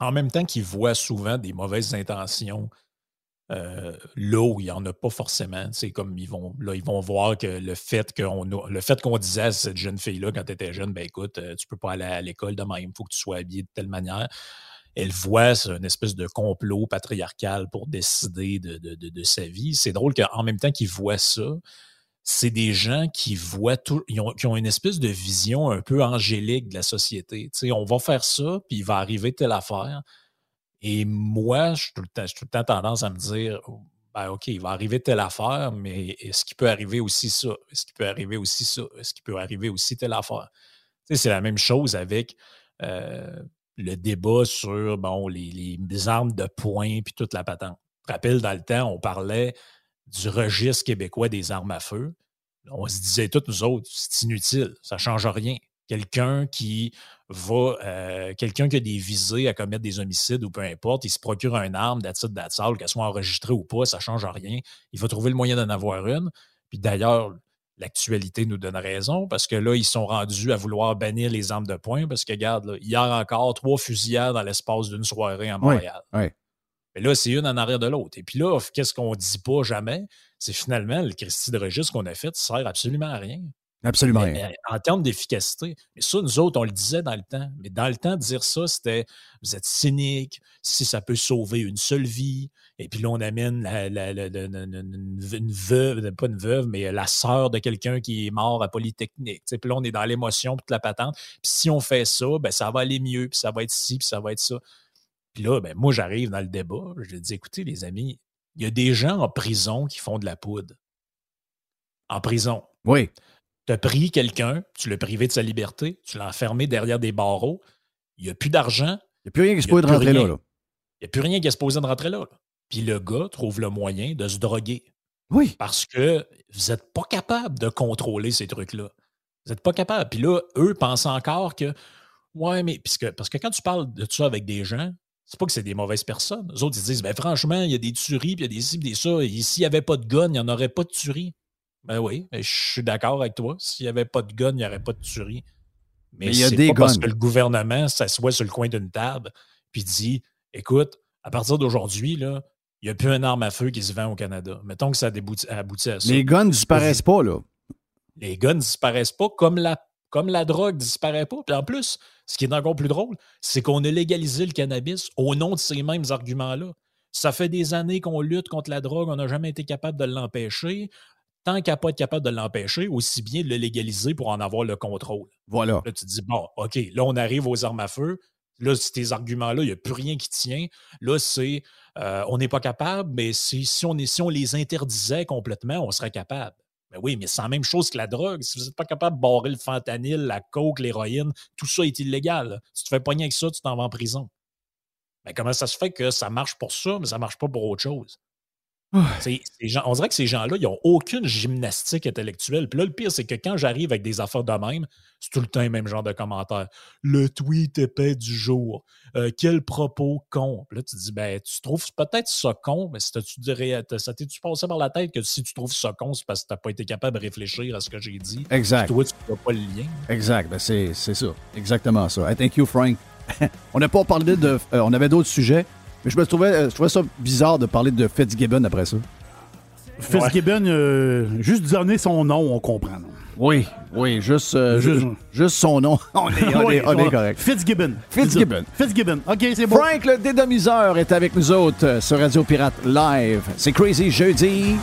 En même temps qu'ils voient souvent des mauvaises intentions euh, là où il n'y en a pas forcément. C'est comme ils vont là, ils vont voir que le fait qu'on le fait qu'on disait à cette jeune fille-là quand elle était jeune, ben écoute, euh, tu peux pas aller à l'école de même, il faut que tu sois habillé de telle manière. Elle voit une espèce de complot patriarcal pour décider de, sa vie. C'est drôle qu'en même temps qu'ils voient ça, c'est des gens qui voient tout, ont, qui ont une espèce de vision un peu angélique de la société. On va faire ça, puis il va arriver telle affaire. Et moi, je suis tout le temps, tendance à me dire, ben OK, il va arriver telle affaire, mais est-ce qu'il peut arriver aussi ça? Est-ce qu'il peut arriver aussi ça? Est-ce qu'il peut arriver aussi telle affaire? C'est la même chose avec euh, le débat sur bon, les, les armes de poing puis toute la patente. Je rappelle, dans le temps, on parlait du registre québécois des armes à feu. On se disait tous, nous autres, c'est inutile, ça ne change rien. Quelqu'un qui va, euh, quelqu'un qui a des visées à commettre des homicides ou peu importe, il se procure une arme d'attitude d'attitude, qu'elle soit enregistrée ou pas, ça ne change rien. Il va trouver le moyen d'en avoir une. Puis d'ailleurs, l'actualité nous donne raison parce que là, ils sont rendus à vouloir bannir les armes de poing parce que, regarde, hier encore, trois fusillades dans l'espace d'une soirée à Montréal. Mais là, c'est une en arrière de l'autre. Et puis là, qu'est-ce qu'on ne dit pas jamais? C'est finalement, le Christie de registre qu'on a fait ça sert absolument à rien. Absolument en termes d'efficacité. Mais ça, nous autres, on le disait dans le temps. Mais dans le temps, de dire ça, c'était vous êtes cynique, si ça peut sauver une seule vie. Et puis là, on amène une veuve, pas une veuve, mais la sœur de quelqu'un qui est mort à Polytechnique. Puis là, on est dans l'émotion, toute la patente. Puis si on fait ça, ben, ça va aller mieux, puis ça va être ci, puis ça va être ça. Puis là, ben, moi, j'arrive dans le débat. Je dis, écoutez, les amis, il y a des gens en prison qui font de la poudre. En prison. Oui. Tu as pris quelqu'un, tu l'as privé de sa liberté, tu l'as enfermé derrière des barreaux, il n'y a plus d'argent. Il n'y a plus rien qui se pose de rentrer là, Il n'y a plus rien qui se pose de rentrer là, Puis le gars trouve le moyen de se droguer. Oui. Parce que vous n'êtes pas capable de contrôler ces trucs-là. Vous n'êtes pas capable. Puis là, eux pensent encore que, ouais, mais puisque, parce que quand tu parles de ça avec des gens, c'est pas que c'est des mauvaises personnes. Les autres, ils disent, ben franchement, il y a des tueries, puis il y a des ci, des ça. Et s'il n'y avait pas de gun, il n'y en aurait pas de tuerie. Ben oui, je suis d'accord avec toi. S'il n'y avait pas de gun, il n'y aurait pas de tuerie. Mais, il y a des pas parce que le gouvernement s'assoit sur le coin d'une table puis dit écoute, à partir d'aujourd'hui, là, il n'y a plus un arme à feu qui se vend au Canada. Mettons que ça aboutit à ça. Les guns ne disparaissent pas, là. Les guns ne disparaissent pas comme la, comme la drogue ne disparaît pas. Puis en plus, ce qui est encore plus drôle, c'est qu'on a légalisé le cannabis au nom de ces mêmes arguments-là. Ça fait des années qu'on lutte contre la drogue, on n'a jamais été capable de l'empêcher. Tant qu'à pas être capable de l'empêcher, aussi bien de le légaliser pour en avoir le contrôle. Voilà. Là, tu te dis, bon, OK, là, on arrive aux armes à feu. Là, tes arguments-là, il n'y a plus rien qui tient. Là, c'est euh, on n'est pas capable, mais si, si, on si on les interdisait complètement, on serait capable. Mais oui, mais c'est la même chose que la drogue. Si vous n'êtes pas capable de barrer le fentanyl, la coke, l'héroïne, tout ça est illégal. Si tu te fais pogner avec ça, tu t'en vas en prison. Mais comment ça se fait que ça marche pour ça, mais ça ne marche pas pour autre chose? On dirait que ces gens-là, ils n'ont aucune gymnastique intellectuelle. Puis là, le pire, c'est que quand j'arrive avec des affaires de même, c'est tout le temps le même genre de commentaires. Le tweet épais du jour. Euh, quel propos con. Puis là, tu dis, ben, tu trouves peut-être ça con, mais si tu dirais, ça t'es-tu passé par la tête que si tu trouves ça con, c'est parce que tu n'as pas été capable de réfléchir à ce que j'ai dit. Exact. toi, tu ne vois pas le lien. Exact. Ben, c'est ça. Exactement ça. thank you, Frank. on n'a pas parlé de. Euh, on avait d'autres sujets. Mais je me trouvais, euh, je trouvais ça bizarre de parler de Fitzgibbon après ça. Fitzgibbon, euh, juste donner son nom, on comprend. Oui, oui, juste, euh, juste, son nom. on est, on est, correct. Fitzgibbon. Fitzgibbon. Fitzgibbon. OK, c'est bon. Frank, le dédomiseur, est avec nous autres sur Radio Pirate Live. C'est Crazy Jeudi.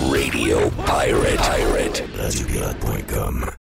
Radio Pirate. Pirate.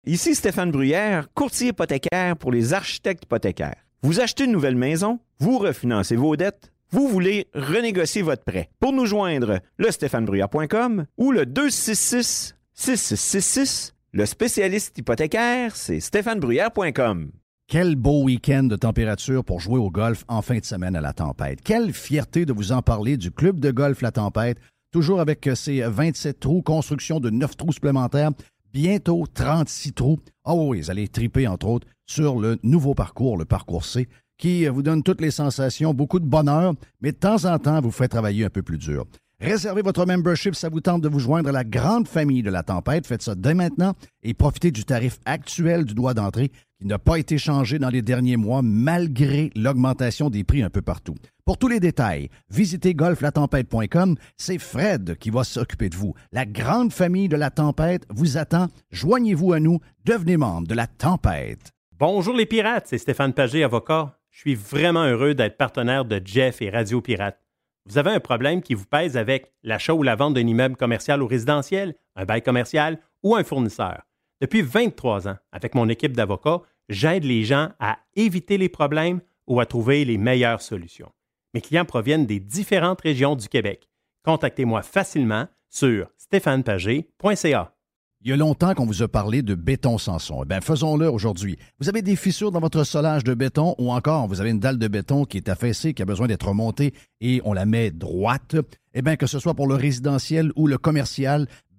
Ici Stéphane Bruyère, courtier hypothécaire pour les architectes hypothécaires. Vous achetez une nouvelle maison, vous refinancez vos dettes, vous voulez renégocier votre prêt. Pour nous joindre, le stéphanebruyère.com ou le 266 6666. Le spécialiste hypothécaire, c'est stéphanebruyère.com. Quel beau week-end de température pour jouer au golf en fin de semaine à la tempête. Quelle fierté de vous en parler du club de golf La Tempête, toujours avec ses 27 trous, construction de 9 trous supplémentaires, bientôt 36 trous. Oh oui, vous allez triper entre autres sur le nouveau parcours, le parcours C, qui vous donne toutes les sensations, beaucoup de bonheur, mais de temps en temps vous fait travailler un peu plus dur. Réservez votre membership, ça vous tente de vous joindre à la grande famille de la tempête. Faites ça dès maintenant et profitez du tarif actuel du droit d'entrée qui n'a pas été changé dans les derniers mois malgré l'augmentation des prix un peu partout. Pour tous les détails, visitez golflatempête.com. C'est Fred qui va s'occuper de vous. La grande famille de la tempête vous attend. Joignez-vous à nous. Devenez membre de la tempête. Bonjour les pirates, c'est Stéphane Pagé, avocat. Je suis vraiment heureux d'être partenaire de Jeff et Radio Pirate. Vous avez un problème qui vous pèse avec l'achat ou la vente d'un immeuble commercial ou résidentiel, un bail commercial ou un fournisseur. Depuis 23 ans, avec mon équipe d'avocats, j'aide les gens à éviter les problèmes ou à trouver les meilleures solutions. Mes clients proviennent des différentes régions du Québec. Contactez-moi facilement sur stéphanepagé.ca. Il y a longtemps qu'on vous a parlé de béton Sanson. Eh bien, faisons-le aujourd'hui. Vous avez des fissures dans votre solage de béton ou encore vous avez une dalle de béton qui est affaissée, qui a besoin d'être remontée et on la met droite. Eh bien, que ce soit pour le résidentiel ou le commercial,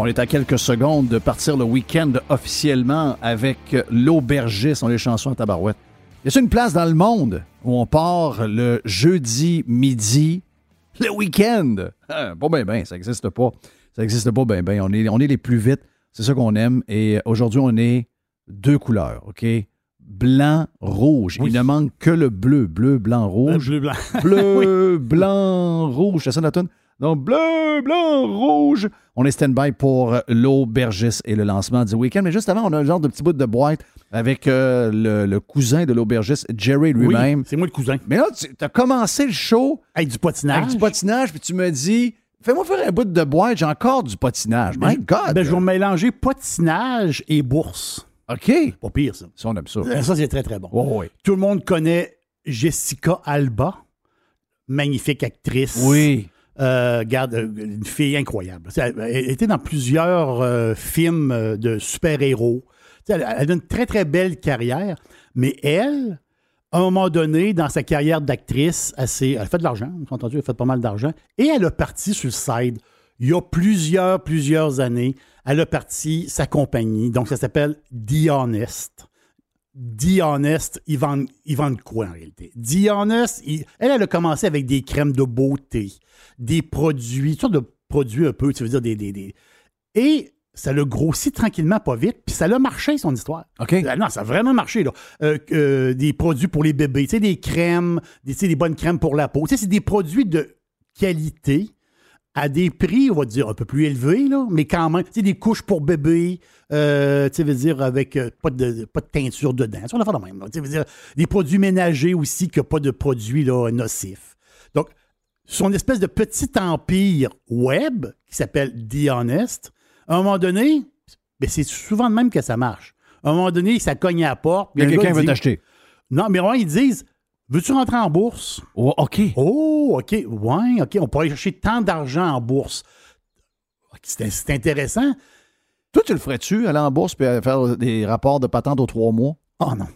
On est à quelques secondes de partir le week-end officiellement avec l'aubergiste. On les chansons à tabarouette. Y a une place dans le monde où on part le jeudi midi, le week-end? Ah, Pas bien, ben, ça n'existe pas. Ça n'existe pas bien, ben. On est, on est les plus vite. C'est ça qu'on aime. Et aujourd'hui, on est deux couleurs, OK? Blanc, rouge. Il ne manque que le bleu. Bleu, blanc, rouge. bleu, blanc. Bleu, blanc, rouge. C'est ça, la toune? Donc, bleu, blanc, rouge. On est stand-by pour l'aubergiste et le lancement du week-end. Mais juste avant, on a un genre de petit bout de boîte avec euh, le, le cousin de l'aubergiste, Jerry lui-même. Oui, c'est moi le cousin. Mais là, tu as commencé le show avec du patinage. Avec du patinage, puis tu me dis, fais-moi faire un bout de boîte, j'ai encore du patinage. My God! Ben, je vais mélanger patinage et bourse. OK. Pas pire, ça. Ça, on aime ça. Ça, c'est très, très bon. Tout le monde connaît Jessica Alba, magnifique actrice. Oui. Euh, garde, euh, une fille incroyable. Elle, était dans plusieurs euh, films de super-héros. Elle, a une très, très belle carrière, mais elle, à un moment donné, dans sa carrière d'actrice, elle, elle a fait de l'argent, entendu, elle a fait pas mal d'argent, et elle a parti sur le side il y a plusieurs, plusieurs années. Elle a parti sa compagnie, donc ça s'appelle The Honest. The Honest, ils vendent, ils vendent quoi en réalité? The Honest, ils- elle, elle a commencé avec des crèmes de beauté, des produits, toutes sortes de produits un peu, tu veux dire, des. des, des- Et ça l'a grossi tranquillement, pas vite, puis ça l'a marché, son histoire. OK. Ah Non, ça a vraiment marché, là. Euh, euh, des produits pour les bébés, tu sais, des crèmes, des, tu sais, des bonnes crèmes pour la peau. Tu sais, c'est des produits de qualité à des prix, on va dire, un peu plus élevés, là, mais quand même, tu sais, des couches pour bébés, euh, tu sais, veut dire, avec euh, pas, de, pas de teinture dedans. Ça, on a fait de même. Tu sais, veut dire, des produits ménagers aussi, qui n'ont pas de produits là, nocifs. Donc, son espèce de petit empire web, qui s'appelle The Honest, à un moment donné, ben, c'est souvent de même que ça marche. À un moment donné, ça cogne à la porte. A quelqu'un veut t'acheter. Non, mais vraiment, ils disent Veux-tu rentrer en bourse? Oh, OK. Oh, OK. Ouais, OK. On pourrait aller chercher tant d'argent en bourse. C'est intéressant. Toi, tu le ferais-tu, aller en bourse puis faire des rapports de patente aux trois mois? Oh non.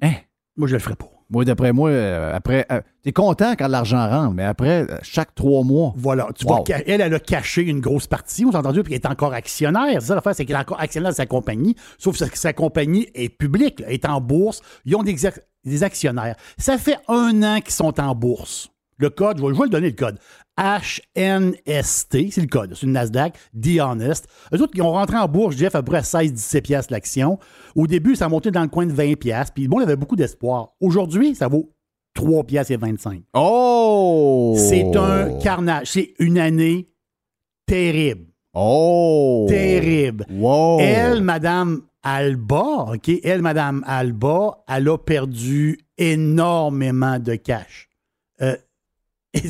Hein? Moi, je le ferais pas. Moi, d'après moi, euh, après, euh, t'es content quand l'argent rentre, mais après, euh, chaque trois mois. Voilà. Tu Wow. vois qu'elle, elle, elle a caché une grosse partie, on s'est entendu, puis elle est encore actionnaire. C'est ça l'affaire, c'est qu'elle est encore actionnaire de sa compagnie, sauf que sa compagnie est publique, là, elle est en bourse. Ils ont des, ac- des actionnaires. Ça fait un an qu'ils sont en bourse. Le code, je vais, je vais le donner le code. HNST, c'est le code, c'est une Nasdaq, The Honest. Eux autres, ils ont rentré en bourse, Jeff, à peu près à 16-17 piastres l'action. Au début, ça a monté dans le coin de 20 piastres, puis bon, il y avait beaucoup d'espoir. Aujourd'hui, ça vaut 3 piastres et 25. Oh! C'est un carnage. C'est une année terrible. Oh! Terrible. Wow! Elle, Madame Alba, OK, elle, Madame Alba, elle a perdu énormément de cash. Euh,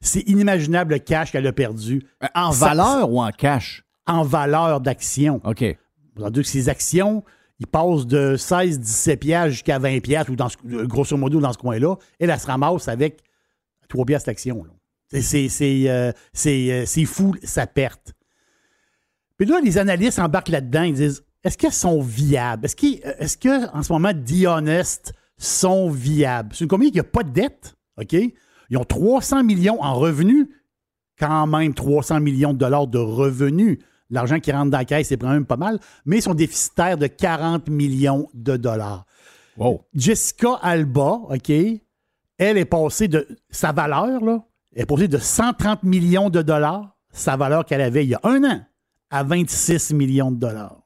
c'est inimaginable le cash qu'elle a perdu. En Ça- valeur ou en cash? En valeur d'action. OK. Que ces actions, ils passent de 16, 17 piastres jusqu'à 20 piastres, ou dans ce- grosso modo dans ce coin-là. Elle, elle se ramasse avec 3 piastres. C'est- c'est, euh, euh, c'est fou, sa perte. Puis là, les analystes embarquent là-dedans. Ils disent est-ce qu'elles sont viables? Est-ce qu'ils- euh, que, en ce moment, The Honest sont viables? C'est une compagnie qui n'a pas de dette. OK? Ils ont 300 millions en revenus, quand même 300 millions de dollars de revenus L'argent qui rentre dans la caisse, c'est quand même pas mal, mais ils sont déficitaires de 40 millions de dollars. Jessica Alba, OK, elle est passée de sa valeur, là, elle est passée de 130 millions de dollars, sa valeur qu'elle avait il y a un an, à 26 millions de dollars.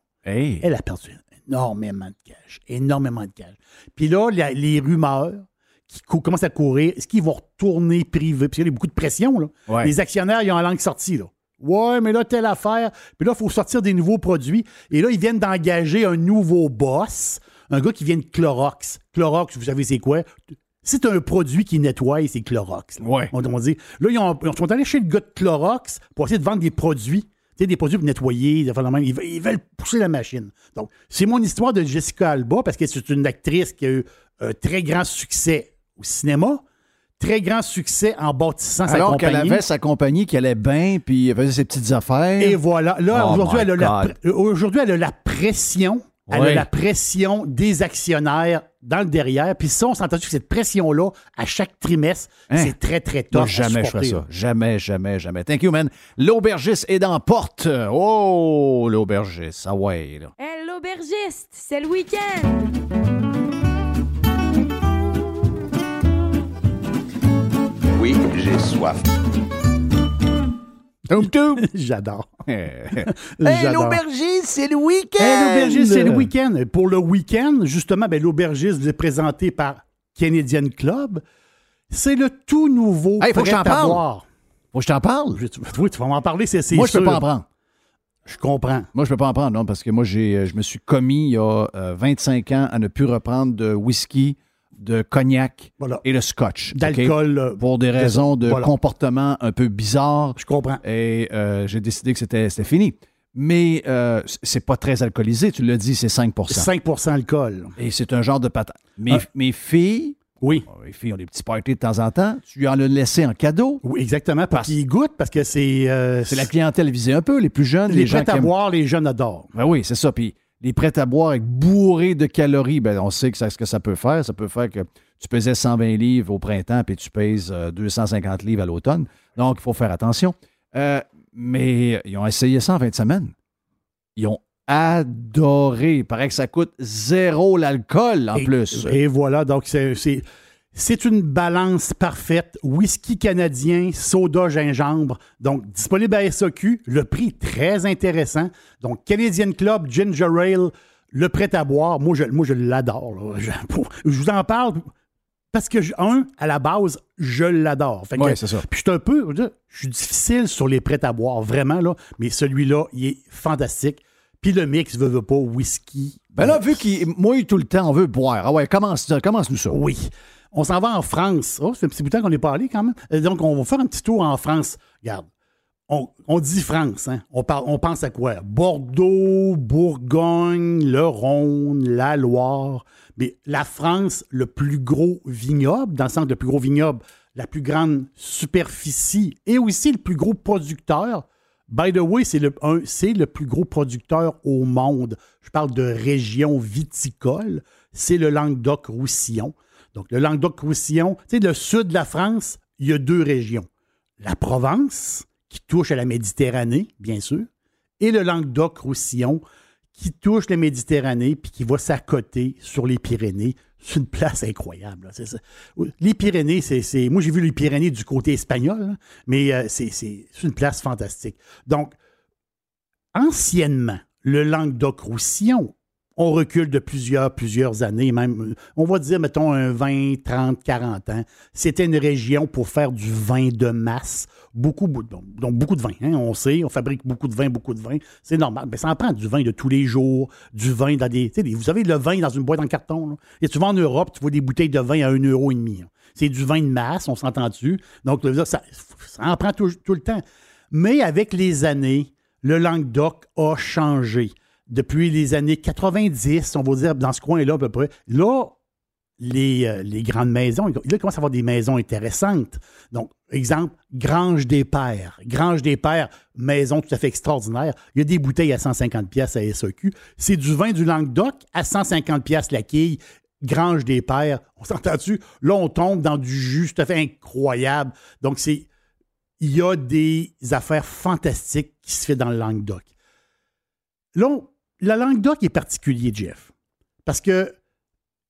Elle a perdu énormément de cash. Énormément de cash. Puis là, la- les rumeurs qui cou- commencent à courir, est-ce qu'ils vont retourner privé? Puis il y a beaucoup de pression, là. Ouais. Les actionnaires, ils ont la langue sortie, là. Ouais, mais là, telle affaire. Puis là, il faut sortir des nouveaux produits. Et là, ils viennent d'engager un nouveau boss, un gars qui vient de Clorox. Clorox, vous savez, c'est quoi? C'est un produit qui nettoie, c'est Clorox. là. On, on dit. Là, ils, ont- ils sont allés chez le gars de Clorox pour essayer de vendre des produits. Tu sais, des produits pour nettoyer, des même. Ils, veulent- ils veulent pousser la machine. Donc, c'est mon histoire de Jessica Alba parce que c'est une actrice qui a eu un très grand succès au cinéma, très grand succès en bâtissant sa Alors qu'elle compagnie. avait sa compagnie qui allait bien, puis elle faisait ses petites affaires. Et voilà. Là, Oh aujourd'hui, elle, a la aujourd'hui, elle a la pression. Elle Ouais. a la pression des actionnaires dans le derrière. Puis ça, on s'entend que cette pression-là, à chaque trimestre, Hein? c'est très, très tough. Moi, jamais je ferais ça. Jamais, jamais, jamais. Thank you, man. L'aubergiste est dans la porte. Oh, l'aubergiste. Ah ouais, là. Hey, l'aubergiste, c'est le week-end! Oui, j'ai soif. J'adore. Hey, J'adore. l'aubergiste, c'est le week-end! Hey, l'aubergiste, c'est le week-end. Pour le week-end, justement, ben, l'aubergiste vous est présenté par Canadian Club. C'est le tout nouveau Hey, faut que je t'en prêt à parle. boire. Faut que je t'en parle. Oui, tu vas m'en parler, c'est Moi, je peux pas en prendre. Je comprends. Moi, je peux pas en prendre, non, parce que moi, euh, je me suis commis il y a euh, 25 ans à ne plus reprendre de whisky, de cognac et de scotch. D'alcool, OK? Pour des raisons de Voilà. comportement un peu bizarres. Je comprends. Et euh, j'ai décidé que c'était, fini. Mais euh, c'est pas très alcoolisé, tu l'as dit, c'est 5% 5% alcool. Et c'est un genre de patate. Mes, Ah. mes filles, oui. les filles ont des petits parties de temps en temps. Tu en as laissé en cadeau. Oui, exactement, pour qu'ils goûtent, parce que c'est... euh, C'est la clientèle visée un peu, les plus jeunes, les, les gens à boire, les jeunes adorent. Ben oui, c'est ça. Puis les prêts à boire avec bourrés de calories, ben on sait que ça, ce que ça peut faire. Ça peut faire que tu pesais 120 livres au printemps puis tu pèses euh, 250 livres à l'automne. Donc, il faut faire attention. Euh, mais ils ont essayé ça en fin de semaine. Ils ont adoré. Il paraît que ça coûte zéro l'alcool en Et- plus. Et voilà, donc c'est- c'est une balance parfaite. Whisky canadien, soda gingembre, donc disponible à SAQ. Le prix très intéressant. Donc Canadian Club, Ginger Ale, le prêt à boire. Moi, je, moi, je l'adore. Je, vous en parle parce que, un, à la base, je l'adore. Ouais, c'est ça. Puis je suis un peu, je suis difficile sur les prêts à boire, vraiment, là. Mais celui-là, il est fantastique. Puis le mix, veut, veut pas, whisky, Ben là, vu qu'il mouille tout le temps, on veut boire. Ah ouais, commence, commence-nous ça. Oui. On s'en va en France. Oh, fait un petit bout de temps qu'on n'est pas allé quand même. Euh, Donc, on va faire un petit tour en France. Regarde, on, on dit France, hein? on, on pense à quoi? Bordeaux, Bourgogne, le Rhône, la Loire. Mais la France, le plus gros vignoble, dans le sens le plus gros vignoble, la plus grande superficie et aussi le plus gros producteur. By the way, c'est le, un- c'est le plus gros producteur au monde. Je parle de région viticole. C'est le Languedoc-Roussillon. Donc, le Languedoc-Roussillon, tu sais, le sud de la France, il y a deux régions. La Provence, qui touche à la Méditerranée, bien sûr, et le Languedoc-Roussillon, qui touche la Méditerranée puis qui va s'accoter sur les Pyrénées. C'est une place incroyable. Les Pyrénées, c'est. Moi, j'ai vu les Pyrénées du côté espagnol, là, mais euh, c'est une place fantastique. Donc, anciennement, le Languedoc-Roussillon, on recule de plusieurs, plusieurs années, même, on va dire, mettons, un 20, 30, 40 ans. C'était une région pour faire du vin de masse. Beaucoup, beaucoup de vin. hein, on sait, on fabrique beaucoup de vin, beaucoup de vin. C'est normal. Mais ça en prend du vin de tous les jours, du vin dans des. vous savez, le vin dans une boîte en carton. Là. Et vas en Europe, tu vois des bouteilles de vin à 1,5 euro. là. C'est du vin de masse, on s'entend dessus. Donc, ça, en prend tout le temps. Mais avec les années, le Languedoc a changé. Depuis les années 90, on va dire, dans ce coin-là à peu près, là, les, euh, les grandes maisons, là, il commence à avoir des maisons intéressantes. Donc, exemple, Grange des Pères. Grange des Pères, maison tout à fait extraordinaire. Il y a des bouteilles à 150 pièces à SAQ. C'est du vin du Languedoc à 150 pièces la quille. Grange des Pères. On s'entend dessus. Là, on tombe dans du jus tout à fait incroyable. Donc, c'est il y a des affaires fantastiques qui se fait dans le Languedoc. là, la Languedoc est particulier, Jeff, parce que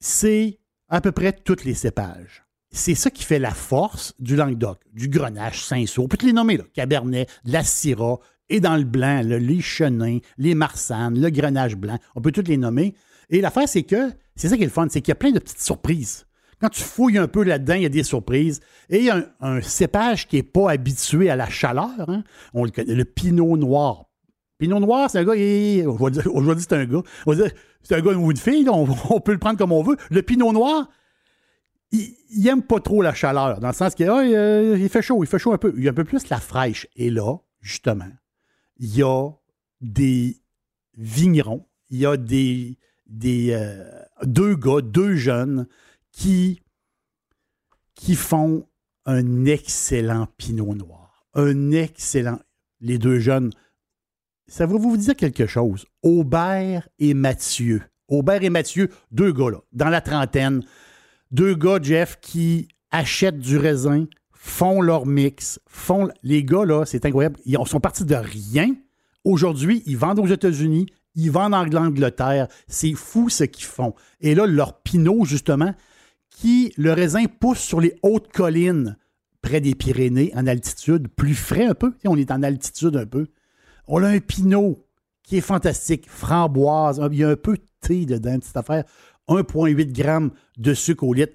c'est à peu près tous les cépages. C'est ça qui fait la force du Languedoc, du Grenache, Saint-Saul, on peut te les nommer, là, Cabernet, la Syrah, et dans le blanc, là, les Chenins, les Marsannes, le Grenache blanc, on peut tous les nommer. Et l'affaire, c'est que, c'est ça qui est le fun, c'est qu'il y a plein de petites surprises. Quand tu fouilles un peu là-dedans, il y a des surprises. Et il y a un, un cépage qui n'est pas habitué à la chaleur. hein. On le connaît, le Pinot Noir. Pinot Noir, c'est un gars, il- aujourd'hui c'est un gars, c'est un gars ou une fille, on, peut le prendre comme on veut. Le Pinot Noir, il, il aime pas trop la chaleur, dans le sens qu'il il, euh, il fait chaud, il fait chaud un peu. Il y a un peu plus la fraîche. Et là, justement, il y a des vignerons, il y a des, des euh, deux gars, deux jeunes qui, qui font un excellent pinot noir. Un excellent. Les deux jeunes, ça va vous dire quelque chose. Aubert et Mathieu. Aubert et Mathieu, deux gars là, dans la trentaine. Deux gars, Jeff, qui achètent du raisin, font leur mix, font. Les gars, là, c'est incroyable. Ils sont partis de rien. Aujourd'hui, ils vendent aux États-Unis, ils vendent en Angleterre. C'est fou ce qu'ils font. Et là, leur pinot, justement, qui, le raisin pousse sur les hautes collines, près des Pyrénées, en altitude, plus frais un peu. On est en altitude un peu. On a un pinot qui est fantastique, framboise, il y a un peu de thé dedans, une petite affaire, 1,8 g de sucre au litre.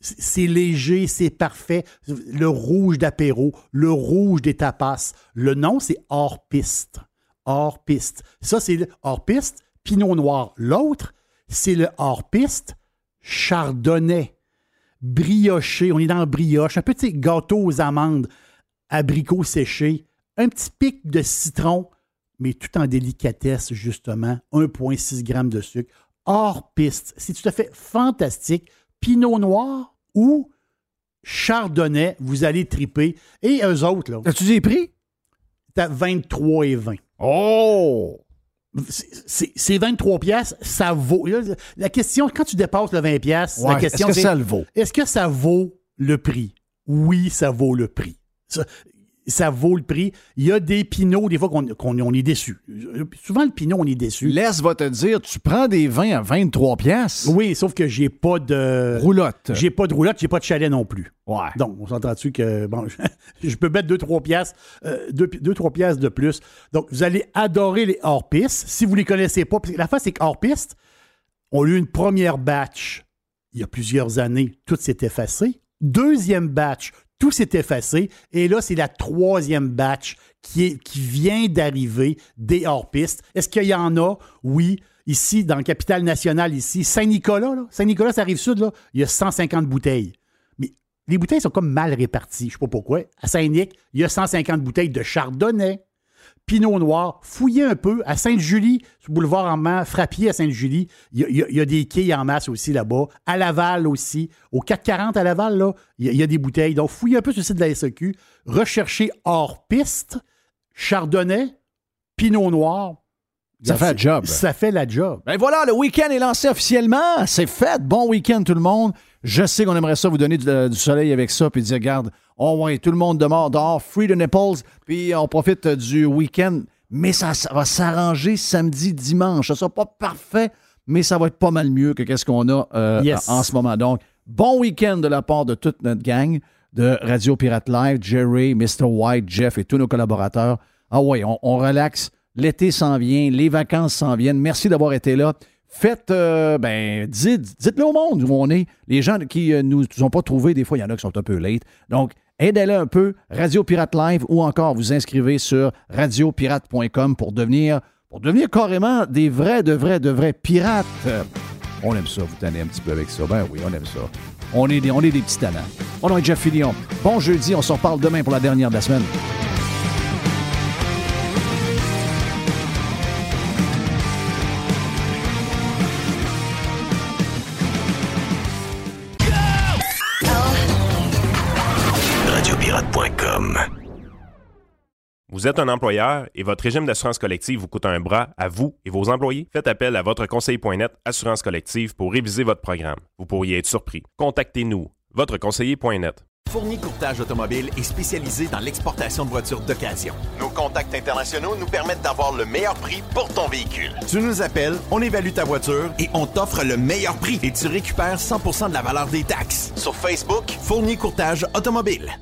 C'est léger, c'est parfait. Le rouge d'apéro, le rouge des tapas. Le nom, c'est hors piste. Hors piste. Ça, c'est le hors piste, Pinot Noir. L'autre, c'est le hors piste, Chardonnay. Brioché, on est dans le brioche, un petit gâteau aux amandes, abricots séchés, un petit pic de citron, mais tout en délicatesse, justement, 1,6 g de sucre, hors piste. C'est tout à fait fantastique. Pinot Noir ou Chardonnay, vous allez triper. Et eux autres, là. As-tu des prix? À 23 et 20. Oh! C'est c'est 23 pièces, ça vaut. là, La question, quand tu dépasses le 20 pièces, la question est-ce que c'est, ça le vaut? Est-ce que ça vaut le prix? Oui, ça vaut le prix. Ça, ça vaut le prix. Il y a des pinots, des fois, qu'on on est déçu. Souvent, le pinot, on est déçu. Laisse va te dire, tu prends des vins à 23 pièces. Oui, sauf que j'ai pas de. Roulotte. J'ai pas de roulotte, j'ai pas de chalet non plus. Ouais. Donc, on s'entend dessus que, bon, je peux mettre 2-3 pièces, 2-3 pièces de plus. Donc, vous allez adorer les hors-pistes. Si vous les connaissez pas, parce que la face, c'est qu'hors-piste, on a eu une première batch il y a plusieurs années, tout s'est effacé. Deuxième batch, tout s'est effacé. Et là, c'est la troisième batch qui, qui vient d'arriver des hors-pistes. Est-ce qu'il y en a? Oui. Ici, dans le capital national, ici, Saint-Nicolas, là. Saint-Nicolas, ça arrive sud, là. Il y a 150 bouteilles. Mais les bouteilles sont comme mal réparties. Je sais pas pourquoi. À Saint-Nic, il y a 150 bouteilles de Chardonnay. Pinot Noir, fouillez un peu. À Sainte-Julie, sur le boulevard en main, Frappier à Sainte-Julie, il y, a- y y des quilles en masse aussi là-bas. À Laval aussi. Au 440 à Laval, là, il y, y a des bouteilles. Donc, fouillez un peu sur le site de la SEQ. Recherchez hors piste, Chardonnay, Pinot Noir. Ça fait la job. Ça fait la job. Ben voilà, le week-end est lancé officiellement. C'est fait. Bon week-end, tout le monde. Je sais qu'on aimerait ça vous donner du, du soleil avec ça, puis dire, regarde, on ouais, tout le monde dehors, dehors, free the nipples, puis on profite euh, du week-end. Mais ça, ça va s'arranger samedi, dimanche. Ça sera pas parfait, mais ça va être pas mal mieux que qu'est-ce qu'on a euh, Yes. en ce moment. Donc, bon week-end de la part de toute notre gang de Radio Pirate Live, Jerry, Mr. White, Jeff et tous nos collaborateurs. Ah ouais, on, on relaxe. L'été s'en vient, les vacances s'en viennent. Merci d'avoir été là. Faites, euh, ben, dites, dites-le au monde où on est. Les gens qui euh, nous ont pas trouvé, des fois, il y en a qui sont un peu late. Donc, aidez-le un peu. Radio Pirate Live ou encore vous inscrivez sur radiopirate.com pour devenir, pour devenir carrément des vrais, de vrais, de vrais pirates. On aime ça, vous tenez un petit peu avec ça. Ben oui, on aime ça. On est des, on est des petits talents. Nom est Jeff Fillion. Bon jeudi, on se reparle demain pour la dernière de la semaine. Vous êtes un employeur et votre régime d'assurance collective vous coûte un bras à vous et vos employés? Faites appel à votre conseiller.net Assurance collective pour réviser votre programme. Vous pourriez être surpris. Contactez-nous, votre conseiller.net. Fournier Courtage Automobile est spécialisé dans l'exportation de voitures d'occasion. Nos contacts internationaux nous permettent d'avoir le meilleur prix pour ton véhicule. Tu nous appelles, on évalue ta voiture et on t'offre le meilleur prix et tu récupères 100% de la valeur des taxes. Sur Facebook, Fournier Courtage Automobile.